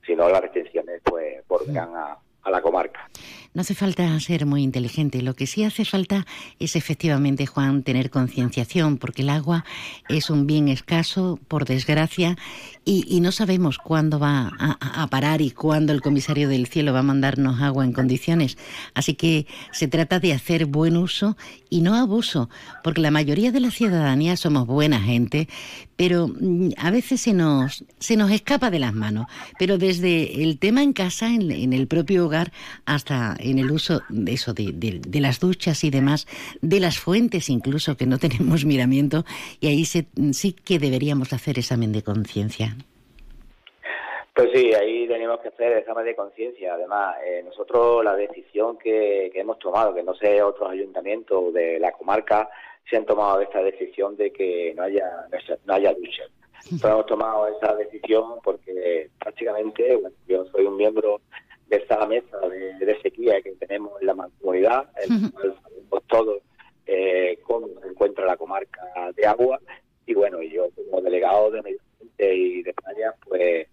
si no las restricciones pues volverán a, la comarca. No hace falta ser muy inteligente, lo que sí hace falta es efectivamente, Juan, tener concienciación, porque el agua es un bien escaso, por desgracia, y, no sabemos cuándo va a parar y cuándo el comisario del cielo va a mandarnos agua en condiciones. Así que se trata de hacer buen uso y no abuso, porque la mayoría de la ciudadanía somos buena gente, pero mm, a veces se nos, se nos escapa de las manos. Pero desde el tema en casa, en, el propio hogar, hasta en el uso de eso, de, de- de las duchas y demás, de las fuentes incluso, que no (laughs) tenemos miramiento, y ahí se- sí que deberíamos hacer examen de conciencia. Pues sí, ahí tenemos que hacer examen de conciencia. Además, eh, nosotros la decisión que, que hemos tomado, que no sé otros ayuntamientos de la comarca se han tomado esta decisión de que no haya no haya duchas. Nosotros hemos tomado esa decisión porque prácticamente bueno, yo soy un miembro de esta mesa de, de sequía que tenemos en la mancomunidad, en la cual sabemos todos eh, cómo se encuentra la comarca de agua y bueno, yo como delegado de medio ambiente y de playa, pues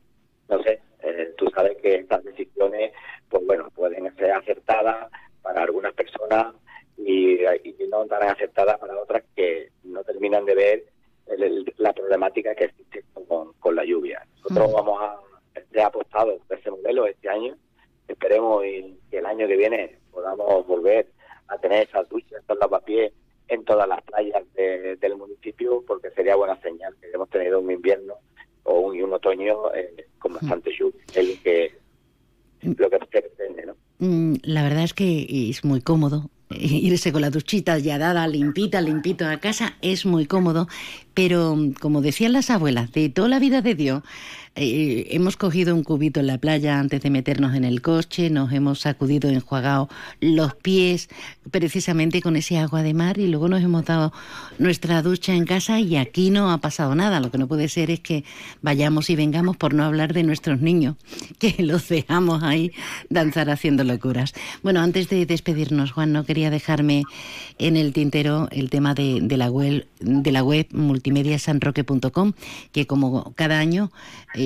no sé, eh, tú sabes que estas decisiones, pues bueno, pueden ser acertadas para algunas personas y, y no tan acertadas para otras que no terminan de ver el- el- la problemática que existe con, con la lluvia. Nosotros vamos a, he apostado por ese modelo este año, esperemos y que el año que viene podamos volver a tener esas duchas, estos lavapiés en todas las playas de- del municipio, porque sería buena señal que hemos tenido un invierno o un, y un otoño eh, con bastante lluvia. Es lo que, lo que se pretende, ¿no? Mm, La verdad es que es muy cómodo. (laughs) Irse con la duchita ya dada, limpita, limpito a casa, es muy cómodo. Pero, mm, como decían las abuelas, de toda la vida de Dios, eh, hemos cogido un cubito en la playa antes de meternos en el coche, nos hemos sacudido, enjuagado los pies precisamente con ese agua de mar y luego nos hemos dado nuestra ducha en casa y aquí no ha pasado nada. Lo que no puede ser es que vayamos y vengamos por no hablar de nuestros niños, (laughs) que los dejamos ahí danzar haciendo locuras. Bueno, antes de despedirnos, Juan, no quería dejarme en el tintero el tema de, la web de la web multimediasanroque.com, que como cada año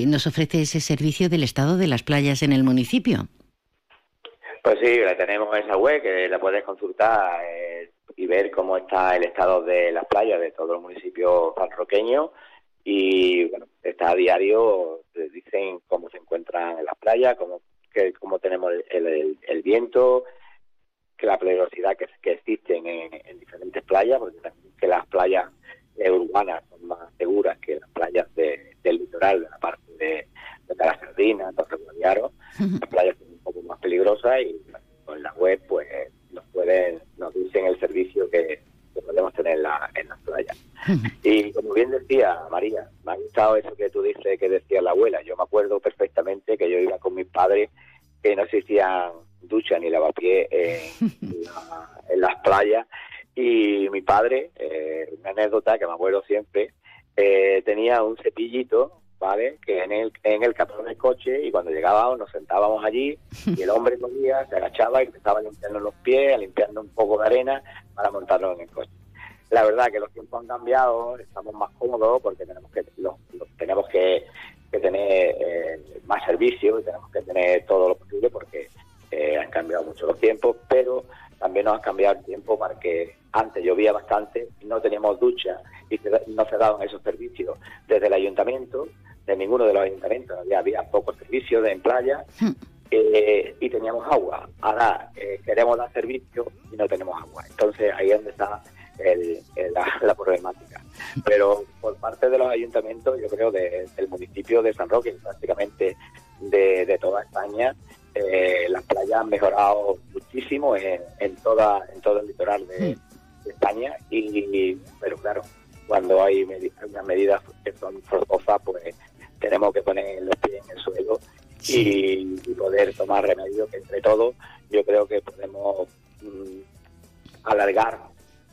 nos ofrece ese servicio del estado de las playas en el municipio. Pues sí, la tenemos esa web que la puedes consultar eh, y ver cómo está el estado de las playas de todos los municipios sanroqueños y bueno, está a diario, te dicen cómo se encuentran en las playas, cómo, que, cómo tenemos el, el- el viento, que la peligrosidad que, que existen en, en diferentes playas, porque las playas urbanas son más seguras que las playas de- del litoral, de la parte de, de la Sardina, Torre Guadiaro, las playas son un poco más peligrosas y con la web pues nos pueden, nos dicen el servicio que, que podemos tener en, la, en las playas. Y como bien decía María, me ha gustado eso que tú dices que decía la abuela. Yo me acuerdo perfectamente que yo iba con mis padres que no existían duchas ni lavapiés en, (laughs) la- en las playas y mi padre, eh, una anécdota que me acuerdo siempre, eh, tenía un cepillito, ¿vale? Que en el, en el capón del coche y cuando llegábamos nos sentábamos allí (laughs) y el hombre cogía, se agachaba y empezaba a limpiarnos los pies, a limpiarnos un poco de arena para montarnos en el coche. La verdad que los tiempos han cambiado, estamos más cómodos porque tenemos que los- los- tenemos que, que tener eh, más servicios y tenemos que tener todo lo posible porque eh, han cambiado mucho los tiempos, pero también nos ha cambiado el tiempo para que antes llovía bastante, no teníamos ducha y no se daban esos servicios desde el ayuntamiento, de ninguno de los ayuntamientos, había, había pocos servicios en playa eh, y teníamos agua. Ahora eh, queremos dar servicio y no tenemos agua. Entonces ahí es donde está el- el- la, la problemática. Pero por parte de los ayuntamientos, yo creo de- del municipio de San Roque, y prácticamente de, de toda España, eh, las playas han mejorado muchísimo en, en toda en todo el litoral de, de España. Y, pero claro, cuando hay medi- unas medidas que son forzosas, pues tenemos que poner los pies en el suelo y, poder tomar remedio que entre todos yo creo que podemos mm, alargar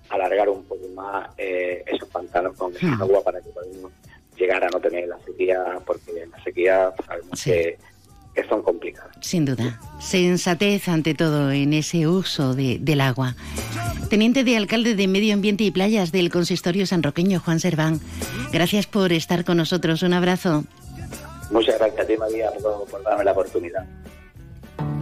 alargar un poco más eh, esos pantanos con Hmm. agua para que podamos llegar a no tener la sequía porque la sequía sabemos que, que son complicadas Sin duda. Sensatez ante todo en ese uso de- del agua. Teniente de alcalde de Medio Ambiente y Playas del Consistorio Sanroqueño, Juan Serván. Gracias por estar con nosotros. Un abrazo. muchas gracias a ti María por, por darme la oportunidad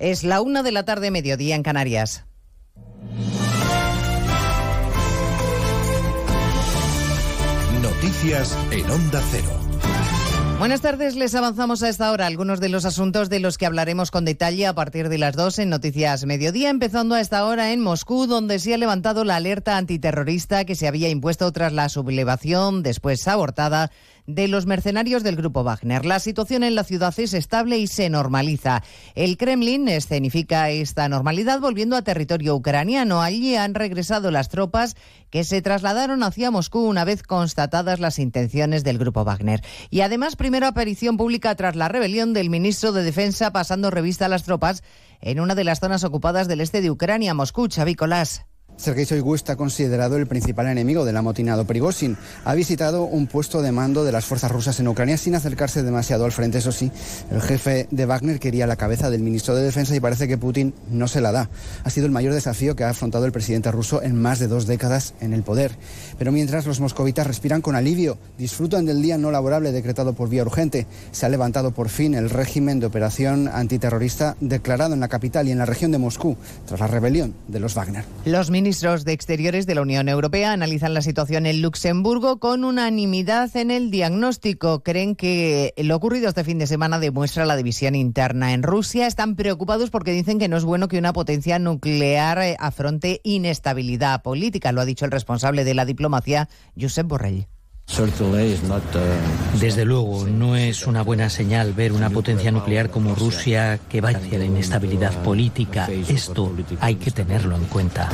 Es la una de la tarde, mediodía en Canarias. Noticias en Onda Cero. Buenas tardes, les avanzamos a esta hora algunos de los asuntos de los que hablaremos con detalle a partir de las 2 en Noticias Mediodía, empezando a esta hora en Moscú, donde se ha levantado la alerta antiterrorista que se había impuesto tras la sublevación, después abortada, de los mercenarios del grupo Wagner. La situación en la ciudad es estable y se normaliza. El Kremlin escenifica esta normalidad volviendo a territorio ucraniano. Allí han regresado las tropas que se trasladaron hacia Moscú una vez constatadas las intenciones del grupo Wagner. Y además, primera aparición pública tras la rebelión del ministro de Defensa pasando revista a las tropas en una de las zonas ocupadas del este de Ucrania, Moscú, Xavi Colás. Sergei Shoigu está considerado el principal enemigo del amotinado Prigozhin. Ha visitado un puesto de mando de las fuerzas rusas en Ucrania sin acercarse demasiado al frente, eso sí. El jefe de Wagner quería la cabeza del ministro de Defensa y parece que Putin no se la da. Ha sido el mayor desafío que ha afrontado el presidente ruso en más de dos décadas en el poder. Pero mientras los moscovitas respiran con alivio, disfrutan del día no laborable decretado por vía urgente, se ha levantado por fin el régimen de operación antiterrorista declarado en la capital y en la región de Moscú tras la rebelión de los Wagner. De Exteriores de la Unión Europea analizan la situación en Luxemburgo con unanimidad en el diagnóstico. Creen que lo ocurrido este fin de semana demuestra la división interna en Rusia. Están preocupados porque dicen que no es bueno que una potencia nuclear eh, afronte inestabilidad política. Lo ha dicho el responsable de la diplomacia, Josep Borrell. Desde luego, no es una buena señal ver una potencia nuclear como Rusia que va hacia la inestabilidad política. Esto hay que tenerlo en cuenta.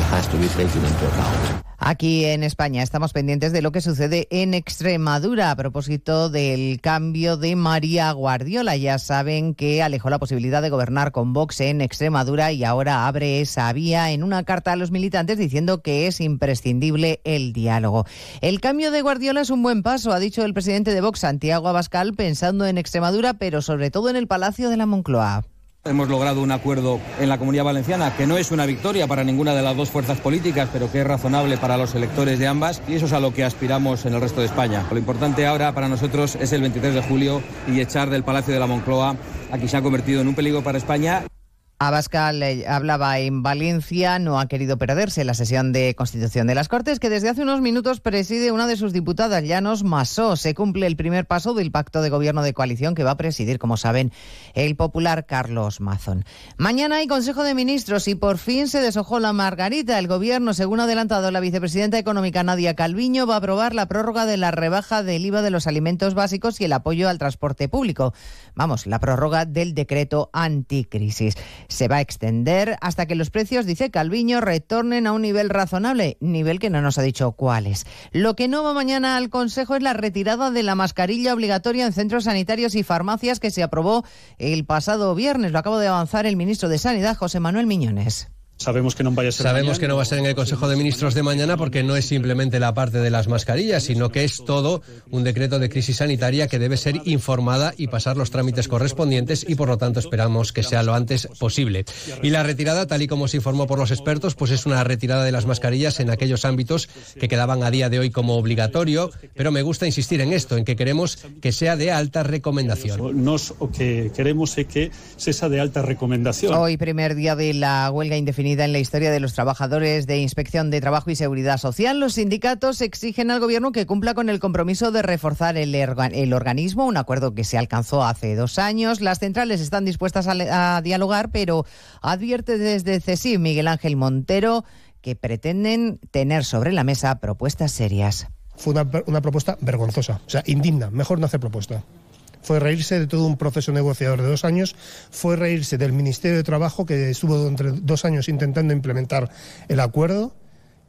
Aquí en España estamos pendientes de lo que sucede en Extremadura a propósito del cambio de María Guardiola. Ya saben que alejó la posibilidad de gobernar con Vox en Extremadura y ahora abre esa vía en una carta a los militantes diciendo que es imprescindible el diálogo. El cambio de Guardiola es un buen paso, ha dicho el presidente de Vox, Santiago Abascal, pensando en Extremadura, pero sobre todo en el Palacio de la Moncloa. Hemos logrado un acuerdo en la Comunidad Valenciana que no es una victoria para ninguna de las dos fuerzas políticas, pero que es razonable para los electores de ambas y eso es a lo que aspiramos en el resto de España. Lo importante ahora para nosotros es el 23 de julio y echar del Palacio de la Moncloa a quien se ha convertido en un peligro para España. Abascal hablaba en Valencia, no ha querido perderse la sesión de Constitución de las Cortes, que desde hace unos minutos preside una de sus diputadas, Llanos Masó. Se cumple el primer paso del pacto de gobierno de coalición que va a presidir, como saben, el popular Carlos Mazón. Mañana hay Consejo de Ministros y por fin se deshojó la margarita. El gobierno, según ha adelantado la vicepresidenta económica Nadia Calviño, va a aprobar la prórroga de la rebaja del IVA de los alimentos básicos y el apoyo al transporte público. Vamos, la prórroga del decreto anticrisis se va a extender hasta que los precios, dice Calviño, retornen a un nivel razonable, nivel que no nos ha dicho cuál es. Lo que no va mañana al Consejo es la retirada de la mascarilla obligatoria en centros sanitarios y farmacias que se aprobó el pasado viernes. Lo acabo de avanzar el ministro de Sanidad, José Manuel Miñones. Sabemos que no vaya a ser Sabemos mañana. que no va a ser en el Consejo de Ministros de mañana porque no es simplemente la parte de las mascarillas, sino que es todo un decreto de crisis sanitaria que debe ser informada y pasar los trámites correspondientes y por lo tanto esperamos que sea lo antes posible. Y la retirada, tal y como se informó por los expertos, pues es una retirada de las mascarillas en aquellos ámbitos que quedaban a día de hoy como obligatorio, pero me gusta insistir en esto, en que queremos que sea de alta recomendación. Nos, o que queremos es que sea de alta recomendación. Hoy, primer día de la huelga indefinida en la historia de los trabajadores de Inspección de Trabajo y Seguridad Social. Los sindicatos exigen al Gobierno que cumpla con el compromiso de reforzar el, organismo, un acuerdo que se alcanzó hace dos años. Las centrales están dispuestas a, a dialogar, pero advierte desde CESIF Miguel Ángel Montero que pretenden tener sobre la mesa propuestas serias. Fue una, una propuesta vergonzosa, o sea, indigna. Mejor no hacer propuesta fue reírse de todo un proceso negociador de dos años, fue reírse del Ministerio de Trabajo que estuvo entre dos años intentando implementar el acuerdo.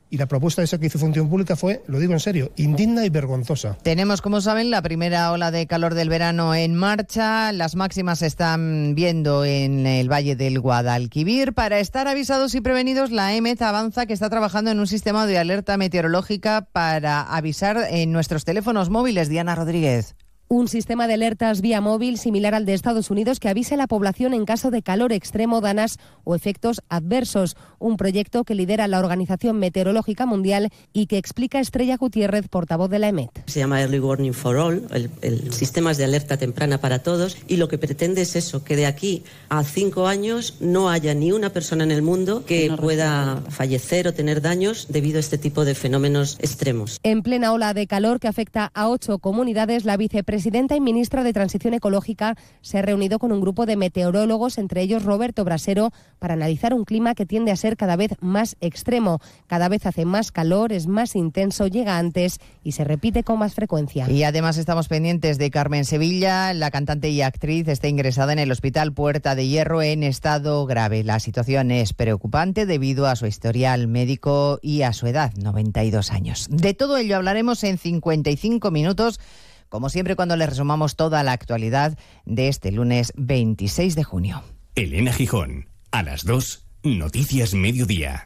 Y la propuesta esa que hizo Función Pública fue, lo digo en serio, indigna y vergonzosa. Tenemos, como saben, la primera ola de calor del verano en marcha. Las máximas se están viendo en el Valle del Guadalquivir. Para estar avisados y prevenidos, la EMET avanza que está trabajando en un sistema de alerta meteorológica para avisar en nuestros teléfonos móviles. Diana Rodríguez. Un sistema de alertas vía móvil similar al de Estados Unidos que avise a la población en caso de calor extremo, danas o efectos adversos. Un proyecto que lidera la Organización Meteorológica Mundial y que explica Estrella Gutiérrez, portavoz de la EMET. Se llama Early Warning for All, el, el sistema de alerta temprana para todos y lo que pretende es eso, que de aquí a cinco años no haya ni una persona en el mundo que pueda fallecer o tener daños debido a este tipo de fenómenos extremos. En plena ola de calor que afecta a ocho comunidades, la vicepresidenta presidenta y ministra de Transición Ecológica se ha reunido con un grupo de meteorólogos, entre ellos Roberto Brasero, para analizar un clima que tiende a ser cada vez más extremo. Cada vez hace más calor, es más intenso, llega antes y se repite con más frecuencia. Y además estamos pendientes de Carmen Sevilla, la cantante y actriz está ingresada en el Hospital Puerta de Hierro en estado grave. La situación es preocupante debido a su historial médico y a su edad, 92 años. De todo ello hablaremos en 55 minutos como siempre cuando le resumamos toda la actualidad de este lunes 26 de junio. Elena Gijón, a las 2, Noticias Mediodía.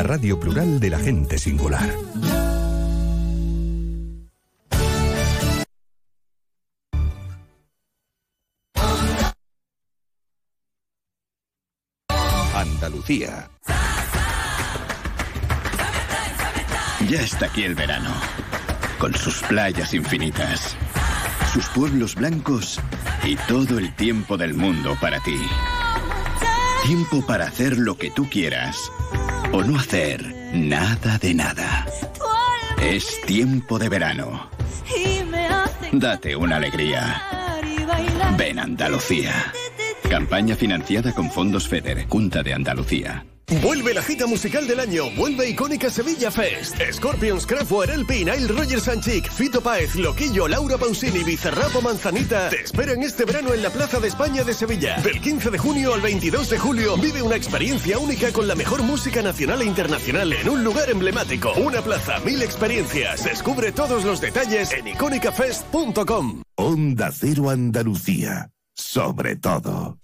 Radio plural de la gente singular. Andalucía. Ya está aquí el verano, con sus playas infinitas, sus pueblos blancos y todo el tiempo del mundo para ti. Tiempo para hacer lo que tú quieras o no hacer nada de nada. Es tiempo de verano. Date una alegría. Ven Andalucía. Campaña financiada con fondos FEDER, Junta de Andalucía. Vuelve la gita musical del año, vuelve icónica Sevilla Fest. Scorpions, Kraftwerk, El Nile Rogers Sanchik, Fito Paez, Loquillo, Laura Pausini, Bizarrapo Manzanita te esperan este verano en la Plaza de España de Sevilla. Del 15 de junio al 22 de julio vive una experiencia única con la mejor música nacional e internacional en un lugar emblemático. Una plaza, mil experiencias. Descubre todos los detalles en icónicafest.com. Onda Cero Andalucía. Sobre todo.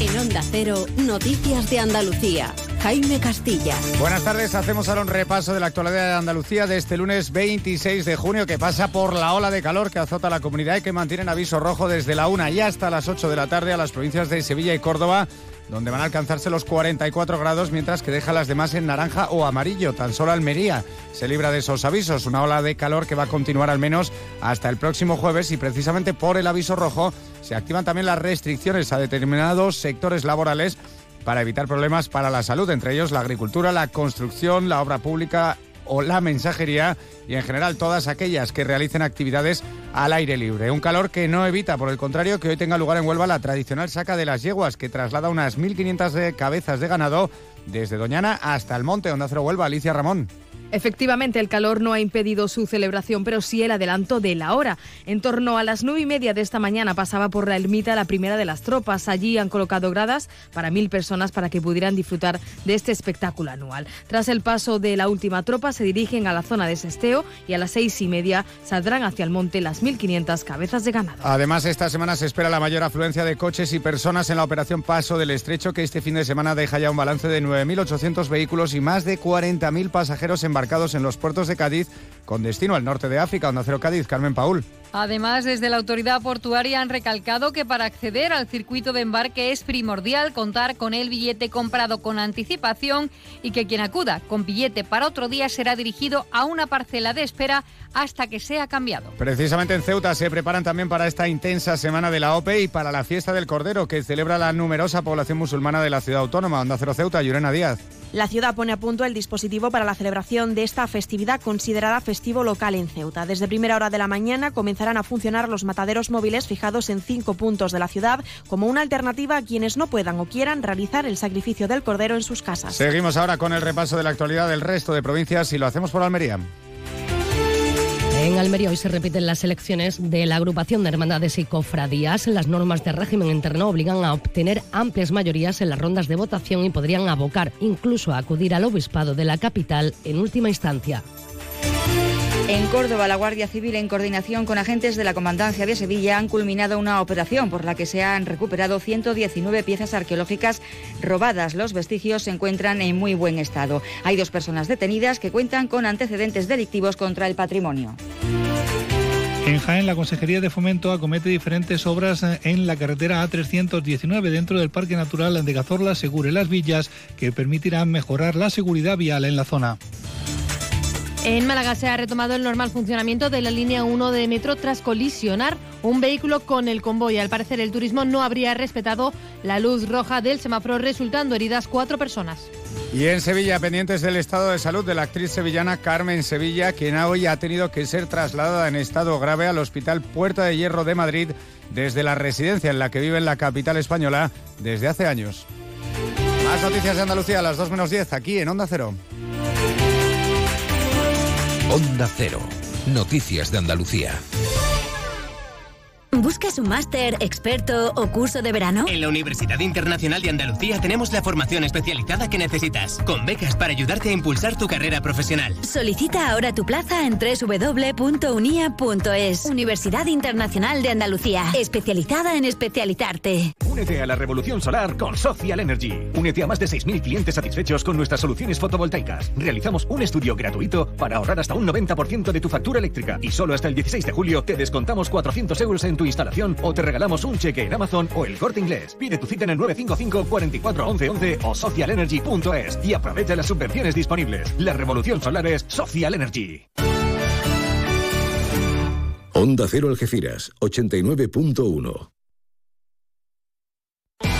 En Onda Cero, Noticias de Andalucía. Jaime Castilla. Buenas tardes, hacemos ahora un repaso de la actualidad de Andalucía de este lunes 26 de junio que pasa por la ola de calor que azota la comunidad y que mantiene en aviso rojo desde la 1 y hasta las 8 de la tarde a las provincias de Sevilla y Córdoba donde van a alcanzarse los 44 grados, mientras que deja las demás en naranja o amarillo. Tan solo Almería se libra de esos avisos. Una ola de calor que va a continuar al menos hasta el próximo jueves y precisamente por el aviso rojo se activan también las restricciones a determinados sectores laborales para evitar problemas para la salud, entre ellos la agricultura, la construcción, la obra pública o la mensajería y en general todas aquellas que realicen actividades al aire libre. Un calor que no evita, por el contrario, que hoy tenga lugar en Huelva la tradicional saca de las yeguas, que traslada unas 1.500 cabezas de ganado desde Doñana hasta el monte, donde hace Huelva, Alicia Ramón. Efectivamente, el calor no ha impedido su celebración, pero sí el adelanto de la hora. En torno a las nueve y media de esta mañana pasaba por la ermita la primera de las tropas. Allí han colocado gradas para mil personas para que pudieran disfrutar de este espectáculo anual. Tras el paso de la última tropa, se dirigen a la zona de Sesteo y a las seis y media saldrán hacia el monte las 1.500 cabezas de ganado. Además, esta semana se espera la mayor afluencia de coches y personas en la operación Paso del Estrecho, que este fin de semana deja ya un balance de 9.800 vehículos y más de 40.000 pasajeros embarcados en los puertos de Cádiz con destino al norte de África, donde Cero Cádiz, Carmen Paul. Además, desde la autoridad portuaria han recalcado que para acceder al circuito de embarque es primordial contar con el billete comprado con anticipación y que quien acuda con billete para otro día será dirigido a una parcela de espera hasta que sea cambiado. Precisamente en Ceuta se preparan también para esta intensa semana de la OPE y para la fiesta del Cordero que celebra la numerosa población musulmana de la ciudad autónoma. Onda Cero Ceuta, Llorena Díaz. La ciudad pone a punto el dispositivo para la celebración de esta festividad considerada festivo local en Ceuta. Desde primera hora de la mañana comenzarán a funcionar los mataderos móviles fijados en cinco puntos de la ciudad como una alternativa a quienes no puedan o quieran realizar el sacrificio del cordero en sus casas. Seguimos ahora con el repaso de la actualidad del resto de provincias y lo hacemos por Almería. En Almería hoy se repiten las elecciones de la agrupación de hermandades y cofradías. Las normas de régimen interno obligan a obtener amplias mayorías en las rondas de votación y podrían abocar incluso a acudir al obispado de la capital en última instancia. En Córdoba, la Guardia Civil, en coordinación con agentes de la Comandancia de Sevilla, han culminado una operación por la que se han recuperado 119 piezas arqueológicas robadas. Los vestigios se encuentran en muy buen estado. Hay dos personas detenidas que cuentan con antecedentes delictivos contra el patrimonio. En Jaén, la Consejería de Fomento acomete diferentes obras en la carretera A319 dentro del Parque Natural de Cazorla, Segure Las Villas, que permitirán mejorar la seguridad vial en la zona. En Málaga se ha retomado el normal funcionamiento de la línea 1 de metro tras colisionar un vehículo con el convoy. Al parecer, el turismo no habría respetado la luz roja del semáforo, resultando heridas cuatro personas. Y en Sevilla, pendientes del estado de salud de la actriz sevillana Carmen Sevilla, quien hoy ha tenido que ser trasladada en estado grave al Hospital Puerta de Hierro de Madrid desde la residencia en la que vive en la capital española desde hace años. Más noticias de Andalucía a las 2 menos 10 aquí en Onda Cero. Onda Cero. Noticias de Andalucía. ¿Buscas un máster, experto o curso de verano? En la Universidad Internacional de Andalucía tenemos la formación especializada que necesitas, con becas para ayudarte a impulsar tu carrera profesional. Solicita ahora tu plaza en www.unia.es. Universidad Internacional de Andalucía, especializada en especializarte. Únete a la revolución solar con Social Energy. Únete a más de 6.000 clientes satisfechos con nuestras soluciones fotovoltaicas. Realizamos un estudio gratuito para ahorrar hasta un 90% de tu factura eléctrica. Y solo hasta el 16 de julio te descontamos 400 euros en tu instalación o te regalamos un cheque en Amazon o el corte inglés. Pide tu cita en el 955 44 11 11 o socialenergy.es y aprovecha las subvenciones disponibles. La revolución solar es Social Energy. Onda Cero Algeciras, 89.1.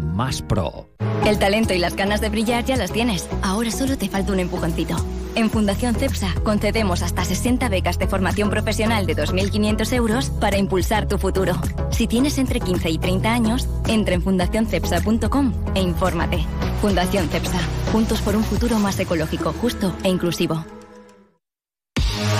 más pro. El talento y las ganas de brillar ya las tienes. Ahora solo te falta un empujoncito. En Fundación CEPSA concedemos hasta 60 becas de formación profesional de 2.500 euros para impulsar tu futuro. Si tienes entre 15 y 30 años, entra en fundacioncepsa.com e infórmate. Fundación CEPSA. Juntos por un futuro más ecológico, justo e inclusivo.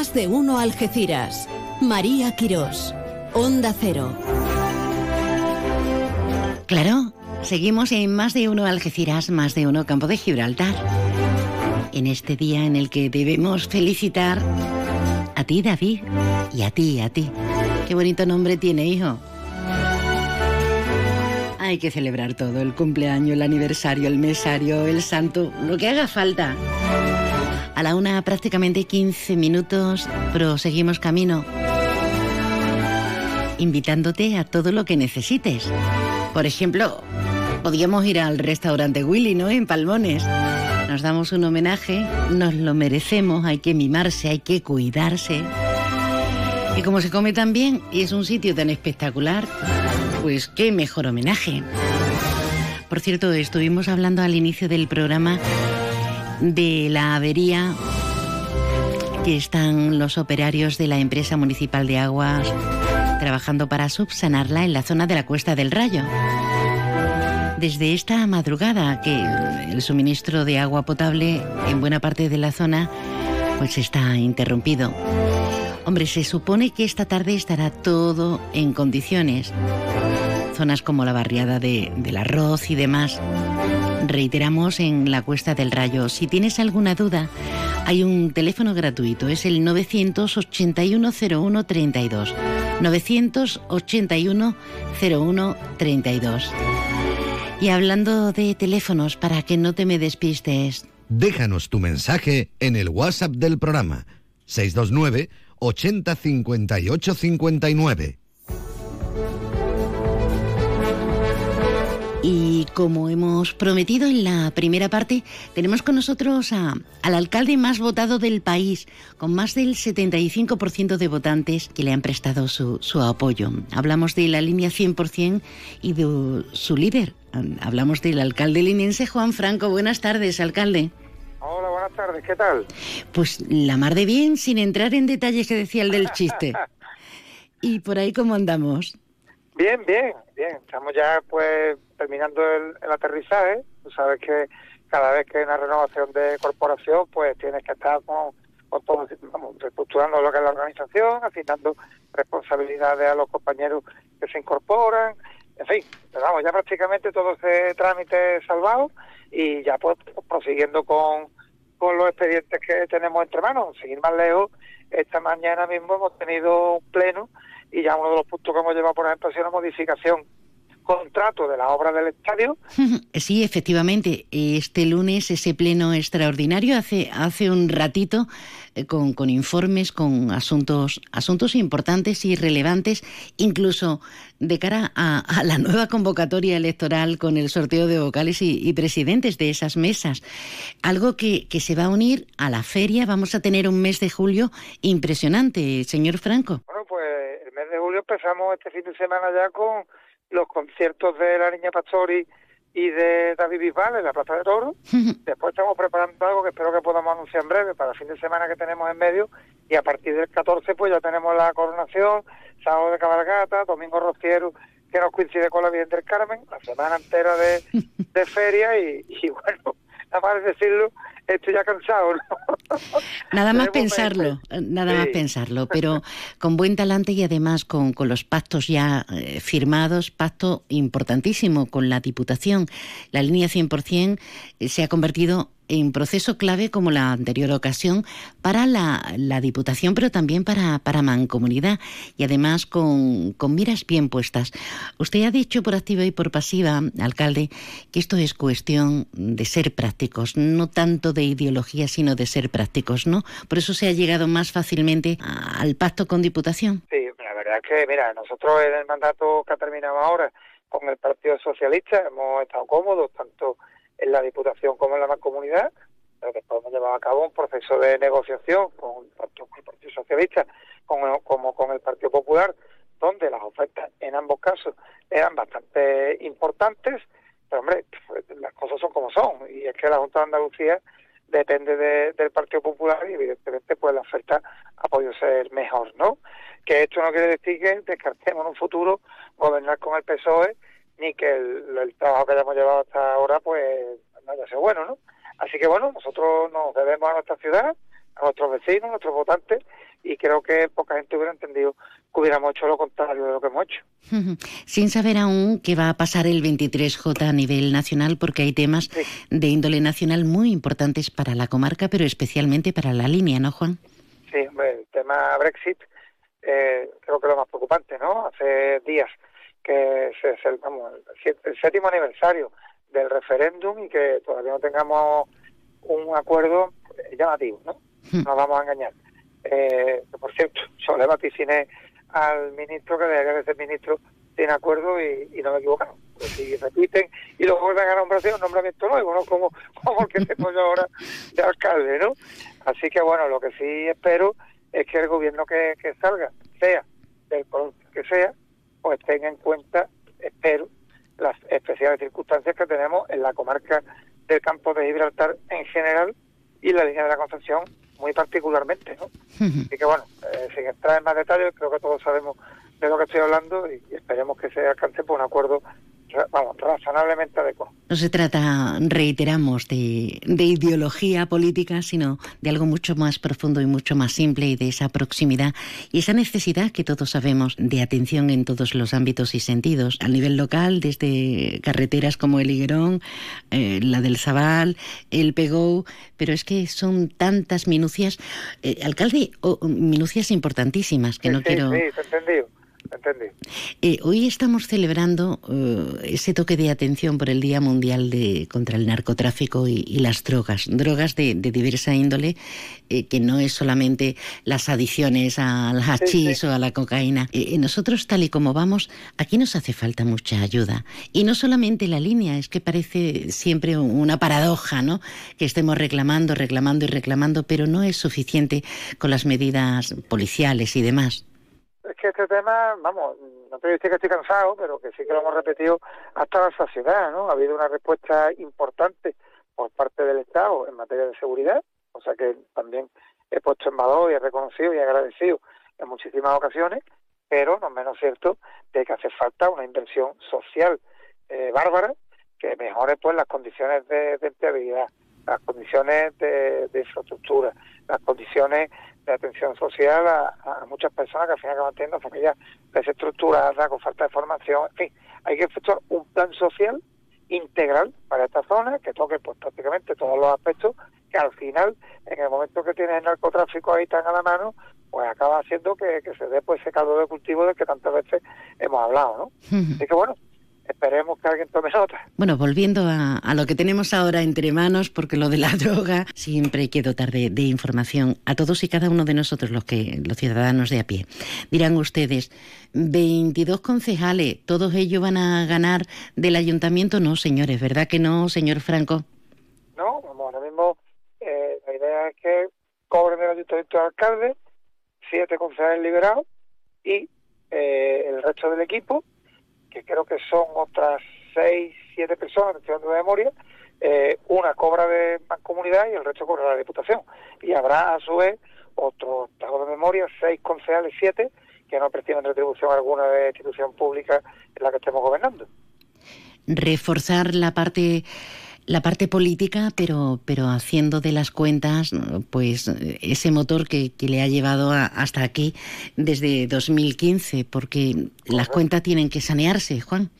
Más de uno Algeciras. María Quirós. Onda Cero. Claro, seguimos en Más de uno Algeciras, Más de uno Campo de Gibraltar. En este día en el que debemos felicitar a ti, David, y a ti, a ti. Qué bonito nombre tiene, hijo. Hay que celebrar todo, el cumpleaños, el aniversario, el mesario, el santo, lo que haga falta. A la una prácticamente 15 minutos proseguimos camino, invitándote a todo lo que necesites. Por ejemplo, podíamos ir al restaurante Willy, ¿no? En Palmones. Nos damos un homenaje, nos lo merecemos, hay que mimarse, hay que cuidarse. Y como se come tan bien y es un sitio tan espectacular, pues qué mejor homenaje. Por cierto, estuvimos hablando al inicio del programa de la avería que están los operarios de la empresa municipal de aguas trabajando para subsanarla en la zona de la Cuesta del Rayo. Desde esta madrugada que el suministro de agua potable en buena parte de la zona pues está interrumpido. Hombre, se supone que esta tarde estará todo en condiciones. Zonas como la barriada de, del arroz y demás. Reiteramos en la Cuesta del Rayo. Si tienes alguna duda, hay un teléfono gratuito. Es el 981-0132. 981-0132. Y hablando de teléfonos, para que no te me despistes. Déjanos tu mensaje en el WhatsApp del programa 629 80 58 59. Y como hemos prometido en la primera parte, tenemos con nosotros a, al alcalde más votado del país, con más del 75% de votantes que le han prestado su, su apoyo. Hablamos de la línea 100% y de su líder. Hablamos del alcalde linense Juan Franco. Buenas tardes, alcalde. Hola, buenas tardes, ¿qué tal? Pues la mar de bien, sin entrar en detalles que decía el del chiste. (laughs) ¿Y por ahí cómo andamos? Bien, bien, bien. Estamos ya pues terminando el, aterrizaje. Tú sabes que cada vez que hay una renovación de corporación, pues tienes que estar con, con todo, vamos, reestructurando lo que es la organización, asignando responsabilidades a los compañeros que se incorporan, en fin, vamos, ya prácticamente todo ese trámite salvado y ya pues prosiguiendo con, con los expedientes que tenemos entre manos, seguir más lejos, esta mañana mismo hemos tenido un pleno y ya uno de los puntos que hemos llevado, por ejemplo, ha sido una modificación contrato de la obra del estadio. (laughs) Sí, efectivamente. Este lunes ese pleno extraordinario hace hace un ratito eh, con, con, informes, con asuntos asuntos importantes y relevantes, incluso de cara a, a la nueva convocatoria electoral con el sorteo de vocales y, y, presidentes de esas mesas. Algo que, que se va a unir a la feria. Vamos a tener un mes de julio impresionante, señor Franco. Bueno, pues el mes de julio empezamos este fin de semana ya con los conciertos de la Niña Pastori y de David Bisbal en la Plaza de Toro. (laughs) Después estamos preparando algo que espero que podamos anunciar en breve para el fin de semana que tenemos en medio y a partir del 14 pues ya tenemos la coronación, sábado de cabalgata, domingo rociero que nos coincide con la Virgen del Carmen, la semana entera de, (laughs) de feria y, y bueno, nada más decirlo, estoy ya cansado. ¿no? (laughs) Nada más pensarlo, nada sí. más pensarlo, pero con buen talante y además con, con los pactos ya eh, firmados, pacto importantísimo con la Diputación. La línea 100% se ha convertido en proceso clave como la anterior ocasión para la, la Diputación, pero también para, para Mancomunidad y además con, con miras bien puestas. Usted ha dicho por activa y por pasiva, alcalde, que esto es cuestión de ser prácticos, no tanto de ideología, sino de ser prácticos, ¿no? Por eso se ha llegado más fácilmente al pacto con Diputación. Sí, la verdad es que, mira, nosotros en el mandato que ha terminado ahora con el Partido Socialista hemos estado cómodos, tanto en la Diputación como en la Mancomunidad, pero después hemos llevado a cabo un proceso de negociación con, tanto con el Partido Socialista como, como con el Partido Popular, donde las ofertas en ambos casos eran bastante importantes, pero hombre, las cosas son como son, y es que la Junta de Andalucía depende del Partido Popular y evidentemente pues la oferta ha podido ser mejor, ¿no? Que esto no quiere decir que descartemos en un futuro gobernar con el PSOE ni que el, trabajo que hayamos llevado hasta ahora pues no haya sido bueno, ¿no? Así que bueno, nosotros nos debemos a nuestra ciudad, a nuestros vecinos, a nuestros votantes y creo que poca gente hubiera entendido que hubiéramos hecho lo contrario de lo que hemos hecho. Sin saber aún qué va a pasar el 23J a nivel nacional, porque hay temas de índole nacional muy importantes para la comarca, pero especialmente para la línea, ¿no, Juan? Sí, el tema Brexit eh, creo que es lo más preocupante, ¿no? Hace días que es el, vamos, el séptimo aniversario del referéndum y que todavía no tengamos un acuerdo llamativo, ¿no? No nos vamos a engañar. Eh, por cierto, (laughs) yo le vaticiné al ministro que debería de ser ministro sin acuerdo y, no me equivocaron. Pues si repiten y luego vuelven a nombrarse un nombramiento nuevo, ¿no? Como, (laughs) como el que tengo yo ahora de alcalde, ¿no? Así que bueno, lo que sí espero es que el gobierno que, que salga, sea del color que sea, pues tenga en cuenta, espero, las especiales circunstancias que tenemos en la comarca del campo de Gibraltar en general y la línea de la Concepción muy particularmente, ¿no? Así que bueno, eh, sin entrar en más detalles, creo que todos sabemos de lo que estoy hablando y, esperemos que se alcance por un acuerdo vamos, razonablemente adecuado. No se trata, reiteramos, de, de, ideología política, sino de algo mucho más profundo y mucho más simple y de esa proximidad y esa necesidad que todos sabemos de atención en todos los ámbitos y sentidos, a nivel local, desde carreteras como el Higuerón, eh, la del Zabal, el Pegou, pero es que son tantas minucias, eh, alcalde, minucias importantísimas que no quiero... Sí, entendido eh, hoy estamos celebrando eh, ese toque de atención por el Día Mundial de, contra el Narcotráfico y, las drogas, drogas de, diversa índole, eh, que no es solamente las adiciones al hachís o a la cocaína. nosotros, tal y como vamos, aquí nos hace falta mucha ayuda. Y no solamente la línea, es que parece siempre una paradoja, ¿no? Que estemos reclamando, reclamando y reclamando, pero no es suficiente con las medidas policiales y demás es que este tema, vamos, no te decir que estoy cansado, pero que sí que lo hemos repetido hasta la saciedad, ¿no? Ha habido una respuesta importante por parte del Estado en materia de seguridad, o sea que también he puesto en valor y he reconocido y agradecido en muchísimas ocasiones, pero no es menos cierto de que hace falta una inversión social eh, bárbara que mejore pues las condiciones de, de las condiciones de infraestructura, las condiciones de atención social a, muchas personas que al final acaban teniendo familias desestructuradas, con falta de formación, en fin, hay que efectuar un plan social integral para esta zona que toque pues prácticamente todos los aspectos que al final en el momento que tienes el narcotráfico ahí tan a la mano pues acaba haciendo que, se dé pues ese caldo de cultivo del que tantas veces hemos hablado ¿no? así que bueno esperemos que alguien tome nota. Bueno, volviendo a, lo que tenemos ahora entre manos, porque lo de la (laughs) droga siempre hay que dotar de, información a todos y cada uno de nosotros, los que los ciudadanos de a pie. Dirán ustedes, 22 concejales, ¿todos ellos van a ganar del ayuntamiento? No, señores, ¿verdad que no, señor Franco? No, vamos, ahora mismo eh, la idea es que cobren el ayuntamiento de alcalde, siete concejales liberados y eh, el resto del equipo que creo que son otras seis, siete personas, estoy de memoria, eh, una cobra de comunidad y el resto cobra la Diputación. Y habrá a su vez otros, hago de memoria, seis concejales, siete, que no perciben retribución alguna de institución pública en la que estemos gobernando. Reforzar la parte la parte política, pero, pero haciendo de las cuentas pues ese motor que, le ha llevado hasta aquí desde 2015, porque las cuentas tienen que sanearse, Juan.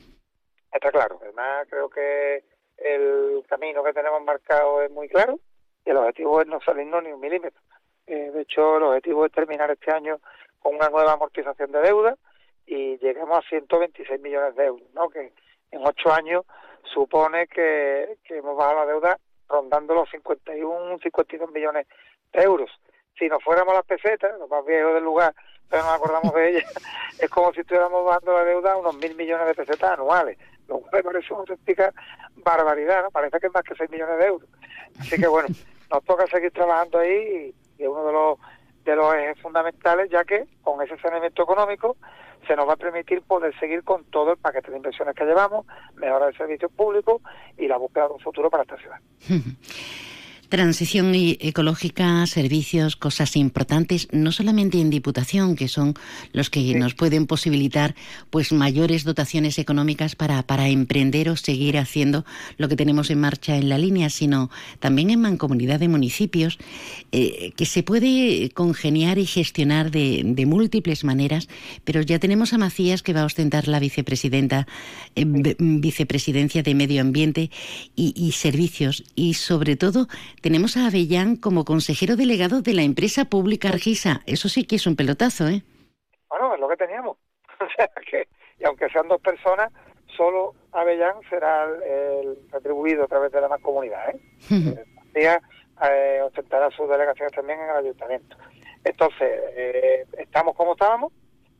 Está claro. Además, creo que el camino que tenemos marcado es muy claro y el objetivo es no salirnos ni un milímetro. Eh, de hecho, el objetivo es terminar este año con una nueva amortización de deuda y lleguemos a 126 millones de euros, ¿no? que en ocho años supone que, que hemos bajado la deuda rondando los 51, 52 millones de euros. Si nos fuéramos a las pesetas, los más viejos del lugar, pero no nos acordamos de ellas, (laughs) es como si estuviéramos bajando la deuda a unos mil millones de pesetas anuales, lo cual me parece una auténtica barbaridad, ¿no? parece que es más que 6 millones de euros. Así que bueno, (laughs) nos toca seguir trabajando ahí y, es uno de los de los ejes fundamentales, ya que con ese saneamiento económico se nos va a permitir poder seguir con todo el paquete de inversiones que llevamos, mejorar el servicio público y la búsqueda de un futuro para esta ciudad. (laughs) Transición ecológica, servicios, cosas importantes, no solamente en Diputación, que son los que nos pueden posibilitar pues mayores dotaciones económicas para, para emprender o seguir haciendo lo que tenemos en marcha en la línea, sino también en mancomunidad de municipios, eh, que se puede congeniar y gestionar de, de, múltiples maneras, pero ya tenemos a Macías que va a ostentar la vicepresidenta, eh, vicepresidencia de Medio Ambiente y, y Servicios, y sobre todo tenemos a Avellán como consejero delegado de la empresa pública Argisa. Eso sí que es un pelotazo, ¿eh? Bueno, es lo que teníamos. (laughs) o sea que, y aunque sean dos personas, solo Avellán será el, retribuido a través de la más comunidad, ¿eh? eh, ostentará sus delegaciones también en el ayuntamiento. Entonces, eh, estamos como estábamos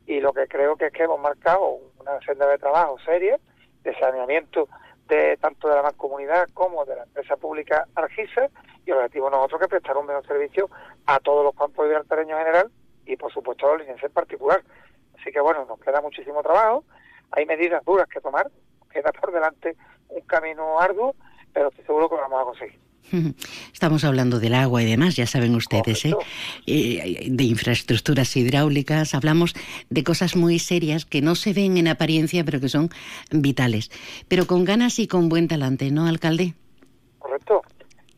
y lo que creo que es que hemos marcado una senda de trabajo seria, de saneamiento de tanto de la mancomunidad como de la empresa pública Argisa y el objetivo nosotros que prestar un mejor servicio a todos los campos de en general y por supuesto a los lineenses en particular. Así que bueno, nos queda muchísimo trabajo, hay medidas duras que tomar, queda por delante un camino arduo, pero estoy seguro que lo vamos a conseguir. (laughs) Estamos hablando del agua y demás, ya saben ustedes, ¿eh? ¿eh? de infraestructuras hidráulicas, hablamos de cosas muy serias que no se ven en apariencia, pero que son vitales. Pero con ganas y con buen talante, ¿no, alcalde? Correcto,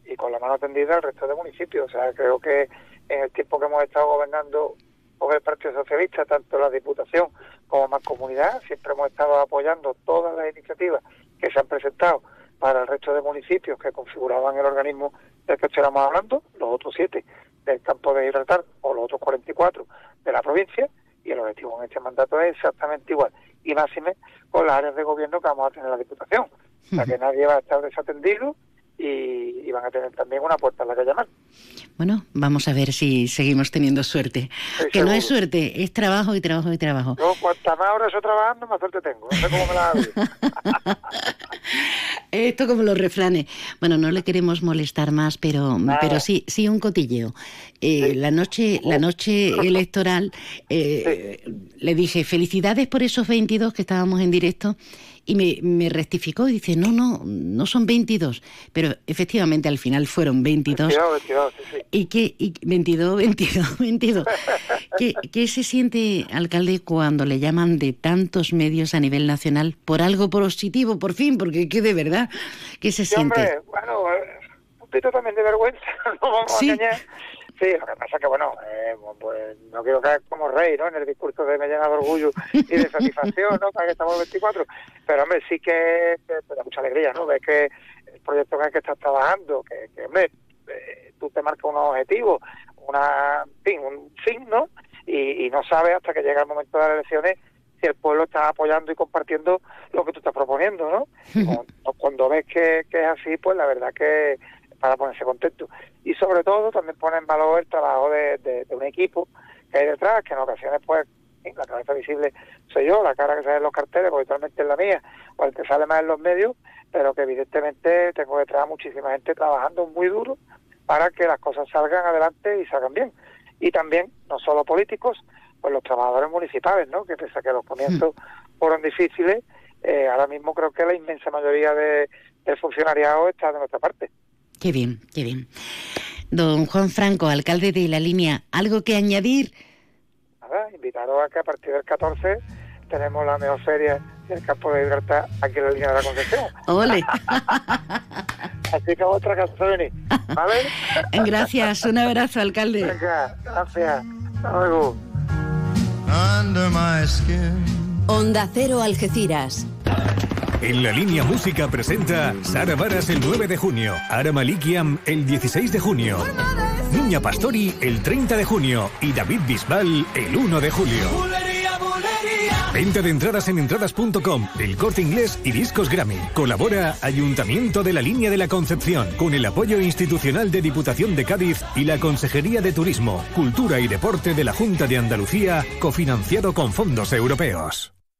y con la mano tendida al resto de municipios. O sea, creo que en el tiempo que hemos estado gobernando con el Partido Socialista, tanto la Diputación como más comunidad, siempre hemos estado apoyando todas las iniciativas que se han presentado para el resto de municipios que configuraban el organismo del que estamos hablando, los otros siete del campo de Gibraltar o los otros 44 de la provincia, y el objetivo en este mandato es exactamente igual, y máxime con las áreas de gobierno que vamos a tener en la Diputación. O sea que nadie va a estar desatendido y, van a tener también una puerta a la que llamar. Bueno, vamos a ver si seguimos teniendo suerte. que no es suerte, es trabajo y trabajo y trabajo. Yo, cuantas más horas estoy trabajando, más suerte tengo. No sé cómo me la. (laughs) Esto como los refranes. Bueno, no le queremos molestar más, pero, pero sí, sí un cotilleo. Eh, la noche, la noche electoral, eh, le dije felicidades por esos 22 que estábamos en directo y me, me, rectificó y dice, no, no, no son 22, pero efectivamente al final fueron 22. 22, 22 sí, sí. ¿Y qué? Y 22, 22, 22. ¿Qué, ¿Qué, se siente, alcalde, cuando le llaman de tantos medios a nivel nacional por algo positivo, por fin? Porque ¿qué de verdad? ¿Qué se sí, siente? Hombre, bueno, un poquito también de vergüenza, (laughs) no vamos ¿Sí? a engañar. Sí, lo que pasa es que, bueno, eh, pues no quiero caer como rey, ¿no? En el discurso de me llena de orgullo y de satisfacción, ¿no? Para que estamos 24. Pero, hombre, sí que, da mucha alegría, ¿no? Ves que el proyecto en el que estás trabajando, que, que hombre, eh, tú te marcas unos objetivos, una, fin, un fin, ¿no? Y, y no sabes hasta que llega el momento de las elecciones si el pueblo está apoyando y compartiendo lo que tú estás proponiendo, ¿no? (laughs) Cuando, cuando ves que, que es así, pues la verdad que para ponerse contento. Y sobre todo también pone en valor el trabajo de, de, de un equipo que hay detrás, que en ocasiones pues en la cabeza visible soy yo, la cara que sale en los carteles, porque totalmente es la mía, o el que sale más en los medios, pero que evidentemente tengo detrás muchísima gente trabajando muy duro para que las cosas salgan adelante y salgan bien. Y también, no solo políticos, pues los trabajadores municipales, ¿no? Que pese a que los comienzos (laughs) fueron difíciles, eh, ahora mismo creo que la inmensa mayoría de, del funcionariado está de nuestra parte. Qué bien, qué bien. Don Juan Franco, alcalde de la línea, ¿algo que añadir? Nada, invitaros a que a partir del 14 tenemos la mejor feria del campo de Gibraltar aquí en la línea de la Concepción. ¡Ole! (laughs) Así que otra casa venir, ¿vale? (laughs) Gracias, un abrazo, alcalde. Venga, gracias. Hasta luego. Onda Cero Algeciras. En la línea música presenta Sara Varas el 9 de junio, Ara Malikiam el 16 de junio, Niña Pastori el 30 de junio y David Bisbal el 1 de julio. Venta de entradas en entradas.com, El Corte Inglés y Discos Grammy. Colabora Ayuntamiento de la Línea de la Concepción con el apoyo institucional de Diputación de Cádiz y la Consejería de Turismo, Cultura y Deporte de la Junta de Andalucía, cofinanciado con fondos europeos.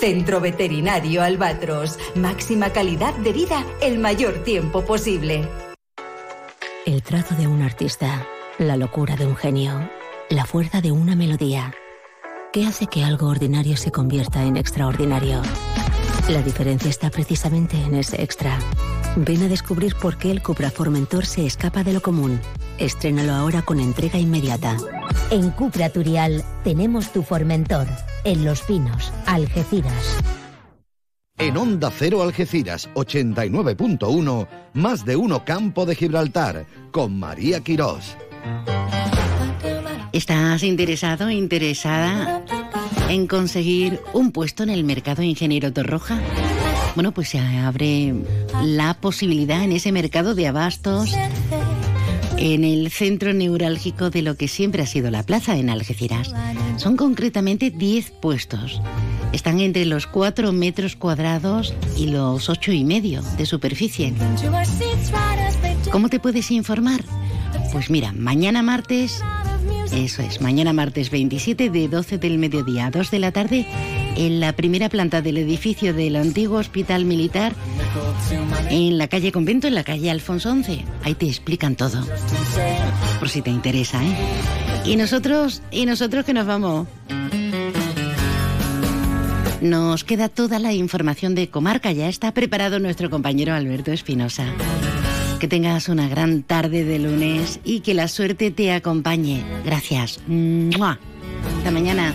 Centro Veterinario Albatros. Máxima calidad de vida el mayor tiempo posible. El trazo de un artista, la locura de un genio, la fuerza de una melodía. ¿Qué hace que algo ordinario se convierta en extraordinario? La diferencia está precisamente en ese extra. Ven a descubrir por qué el Cupra Formentor se escapa de lo común. Estrénalo ahora con entrega inmediata. En Cupra Turial tenemos tu Formentor. En Los Pinos, Algeciras. En Onda Cero Algeciras 89.1, más de uno Campo de Gibraltar, con María Quirós. ¿Estás interesado, interesada en conseguir un puesto en el mercado ingeniero Torroja? Bueno, pues se abre la posibilidad en ese mercado de abastos en el centro neurálgico de lo que siempre ha sido la plaza en Algeciras. Son concretamente 10 puestos. Están entre los 4 metros cuadrados y los ocho y medio de superficie. ¿Cómo te puedes informar? Pues mira, mañana martes, eso es, mañana martes 27 de 12 del mediodía a 2 de la tarde, en la primera planta del edificio del antiguo hospital militar, en la calle Convento, en la calle Alfonso XI. Ahí te explican todo. Por si te interesa, ¿eh? Y nosotros, y nosotros que nos vamos. Nos queda toda la información de comarca. Ya está preparado nuestro compañero Alberto Espinosa. Que tengas una gran tarde de lunes y que la suerte te acompañe. Gracias. Hasta mañana.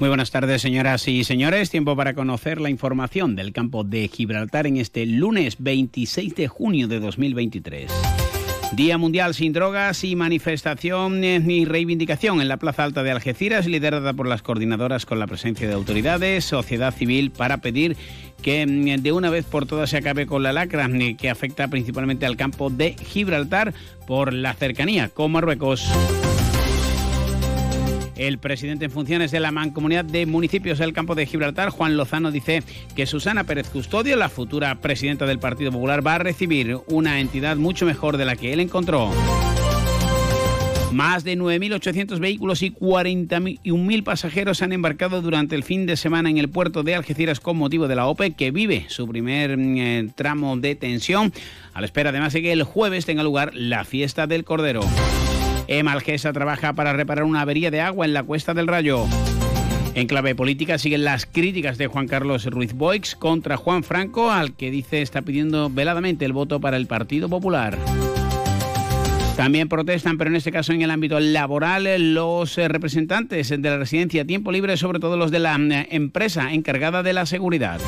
Muy buenas tardes, señoras y señores. Tiempo para conocer la información del campo de Gibraltar en este lunes 26 de junio de 2023. Día Mundial sin Drogas y manifestación y reivindicación en la Plaza Alta de Algeciras, liderada por las coordinadoras con la presencia de autoridades, sociedad civil, para pedir que mm, de una vez por todas se acabe con la lacra mm, que afecta principalmente al campo de Gibraltar por la cercanía con Marruecos. El presidente en funciones de la Mancomunidad de Municipios del Campo de Gibraltar, Juan Lozano, dice que Susana Pérez Custodio, la futura presidenta del Partido Popular, va a recibir una entidad mucho mejor de la que él encontró. Más de 9.800 vehículos y 41.000 pasajeros han embarcado durante el fin de semana en el puerto de Algeciras con motivo de la OPE, que vive su primer eh, tramo de tensión, a la espera además de que el jueves tenga lugar la fiesta del Cordero. Emalgesa trabaja para reparar una avería de agua en la Cuesta del Rayo. En clave política siguen las críticas de Juan Carlos Ruiz Boix contra Juan Franco, al que dice está pidiendo veladamente el voto para el Partido Popular. También protestan, pero en este caso en el ámbito laboral, los eh, representantes de la residencia Tiempo Libre, sobre todo los de la eh, empresa encargada de la seguridad.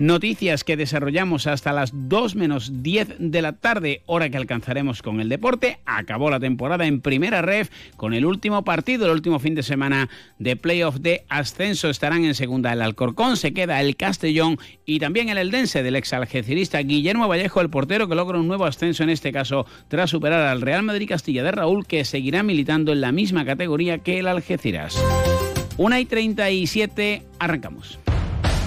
Noticias que desarrollamos hasta las 2 menos 10 de la tarde, hora que alcanzaremos con el deporte. Acabó la temporada en primera ref con el último partido, el último fin de semana de playoff de ascenso. Estarán en segunda el Alcorcón, se queda el Castellón y también el Eldense del ex algecirista Guillermo Vallejo, el portero que logra un nuevo ascenso en este caso tras superar al Real Madrid Castilla de Raúl, que seguirá militando en la misma categoría que el Algeciras. 1 y 37, arrancamos.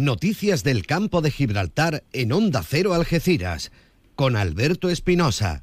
Noticias del campo de Gibraltar en Onda Cero Algeciras, con Alberto Espinosa.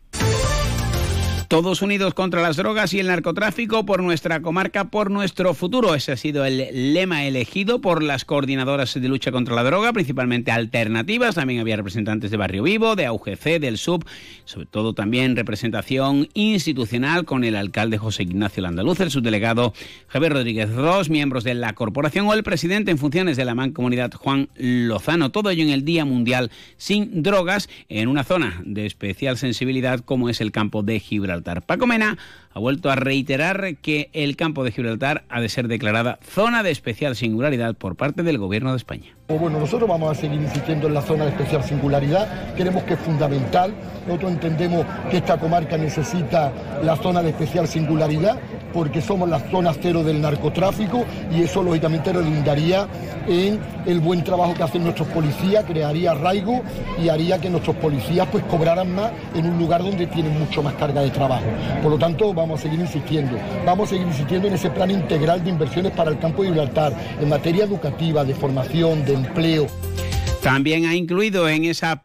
Todos unidos contra las drogas y el narcotráfico por nuestra comarca, por nuestro futuro. Ese ha sido el lema elegido por las coordinadoras de lucha contra la droga, principalmente alternativas. También había representantes de Barrio Vivo, de AUGC, del SUB, sobre todo también representación institucional con el alcalde José Ignacio Landaluz, el subdelegado Javier Rodríguez Ross, miembros de la corporación o el presidente en funciones de la Mancomunidad Juan Lozano. Todo ello en el Día Mundial sin Drogas en una zona de especial sensibilidad como es el campo de Gibraltar. Paco Mena ha vuelto a reiterar que el campo de Gibraltar ha de ser declarada zona de especial singularidad por parte del Gobierno de España. Pues bueno, nosotros vamos a seguir insistiendo en la zona de especial singularidad, creemos que es fundamental, nosotros entendemos que esta comarca necesita la zona de especial singularidad porque somos la zona cero del narcotráfico y eso lógicamente redundaría en el buen trabajo que hacen nuestros policías, crearía arraigo y haría que nuestros policías pues cobraran más en un lugar donde tienen mucho más carga de trabajo. Por lo tanto, vamos a seguir insistiendo, vamos a seguir insistiendo en ese plan integral de inversiones para el campo de Gibraltar, en materia educativa, de formación, de empleo. También ha incluido en esa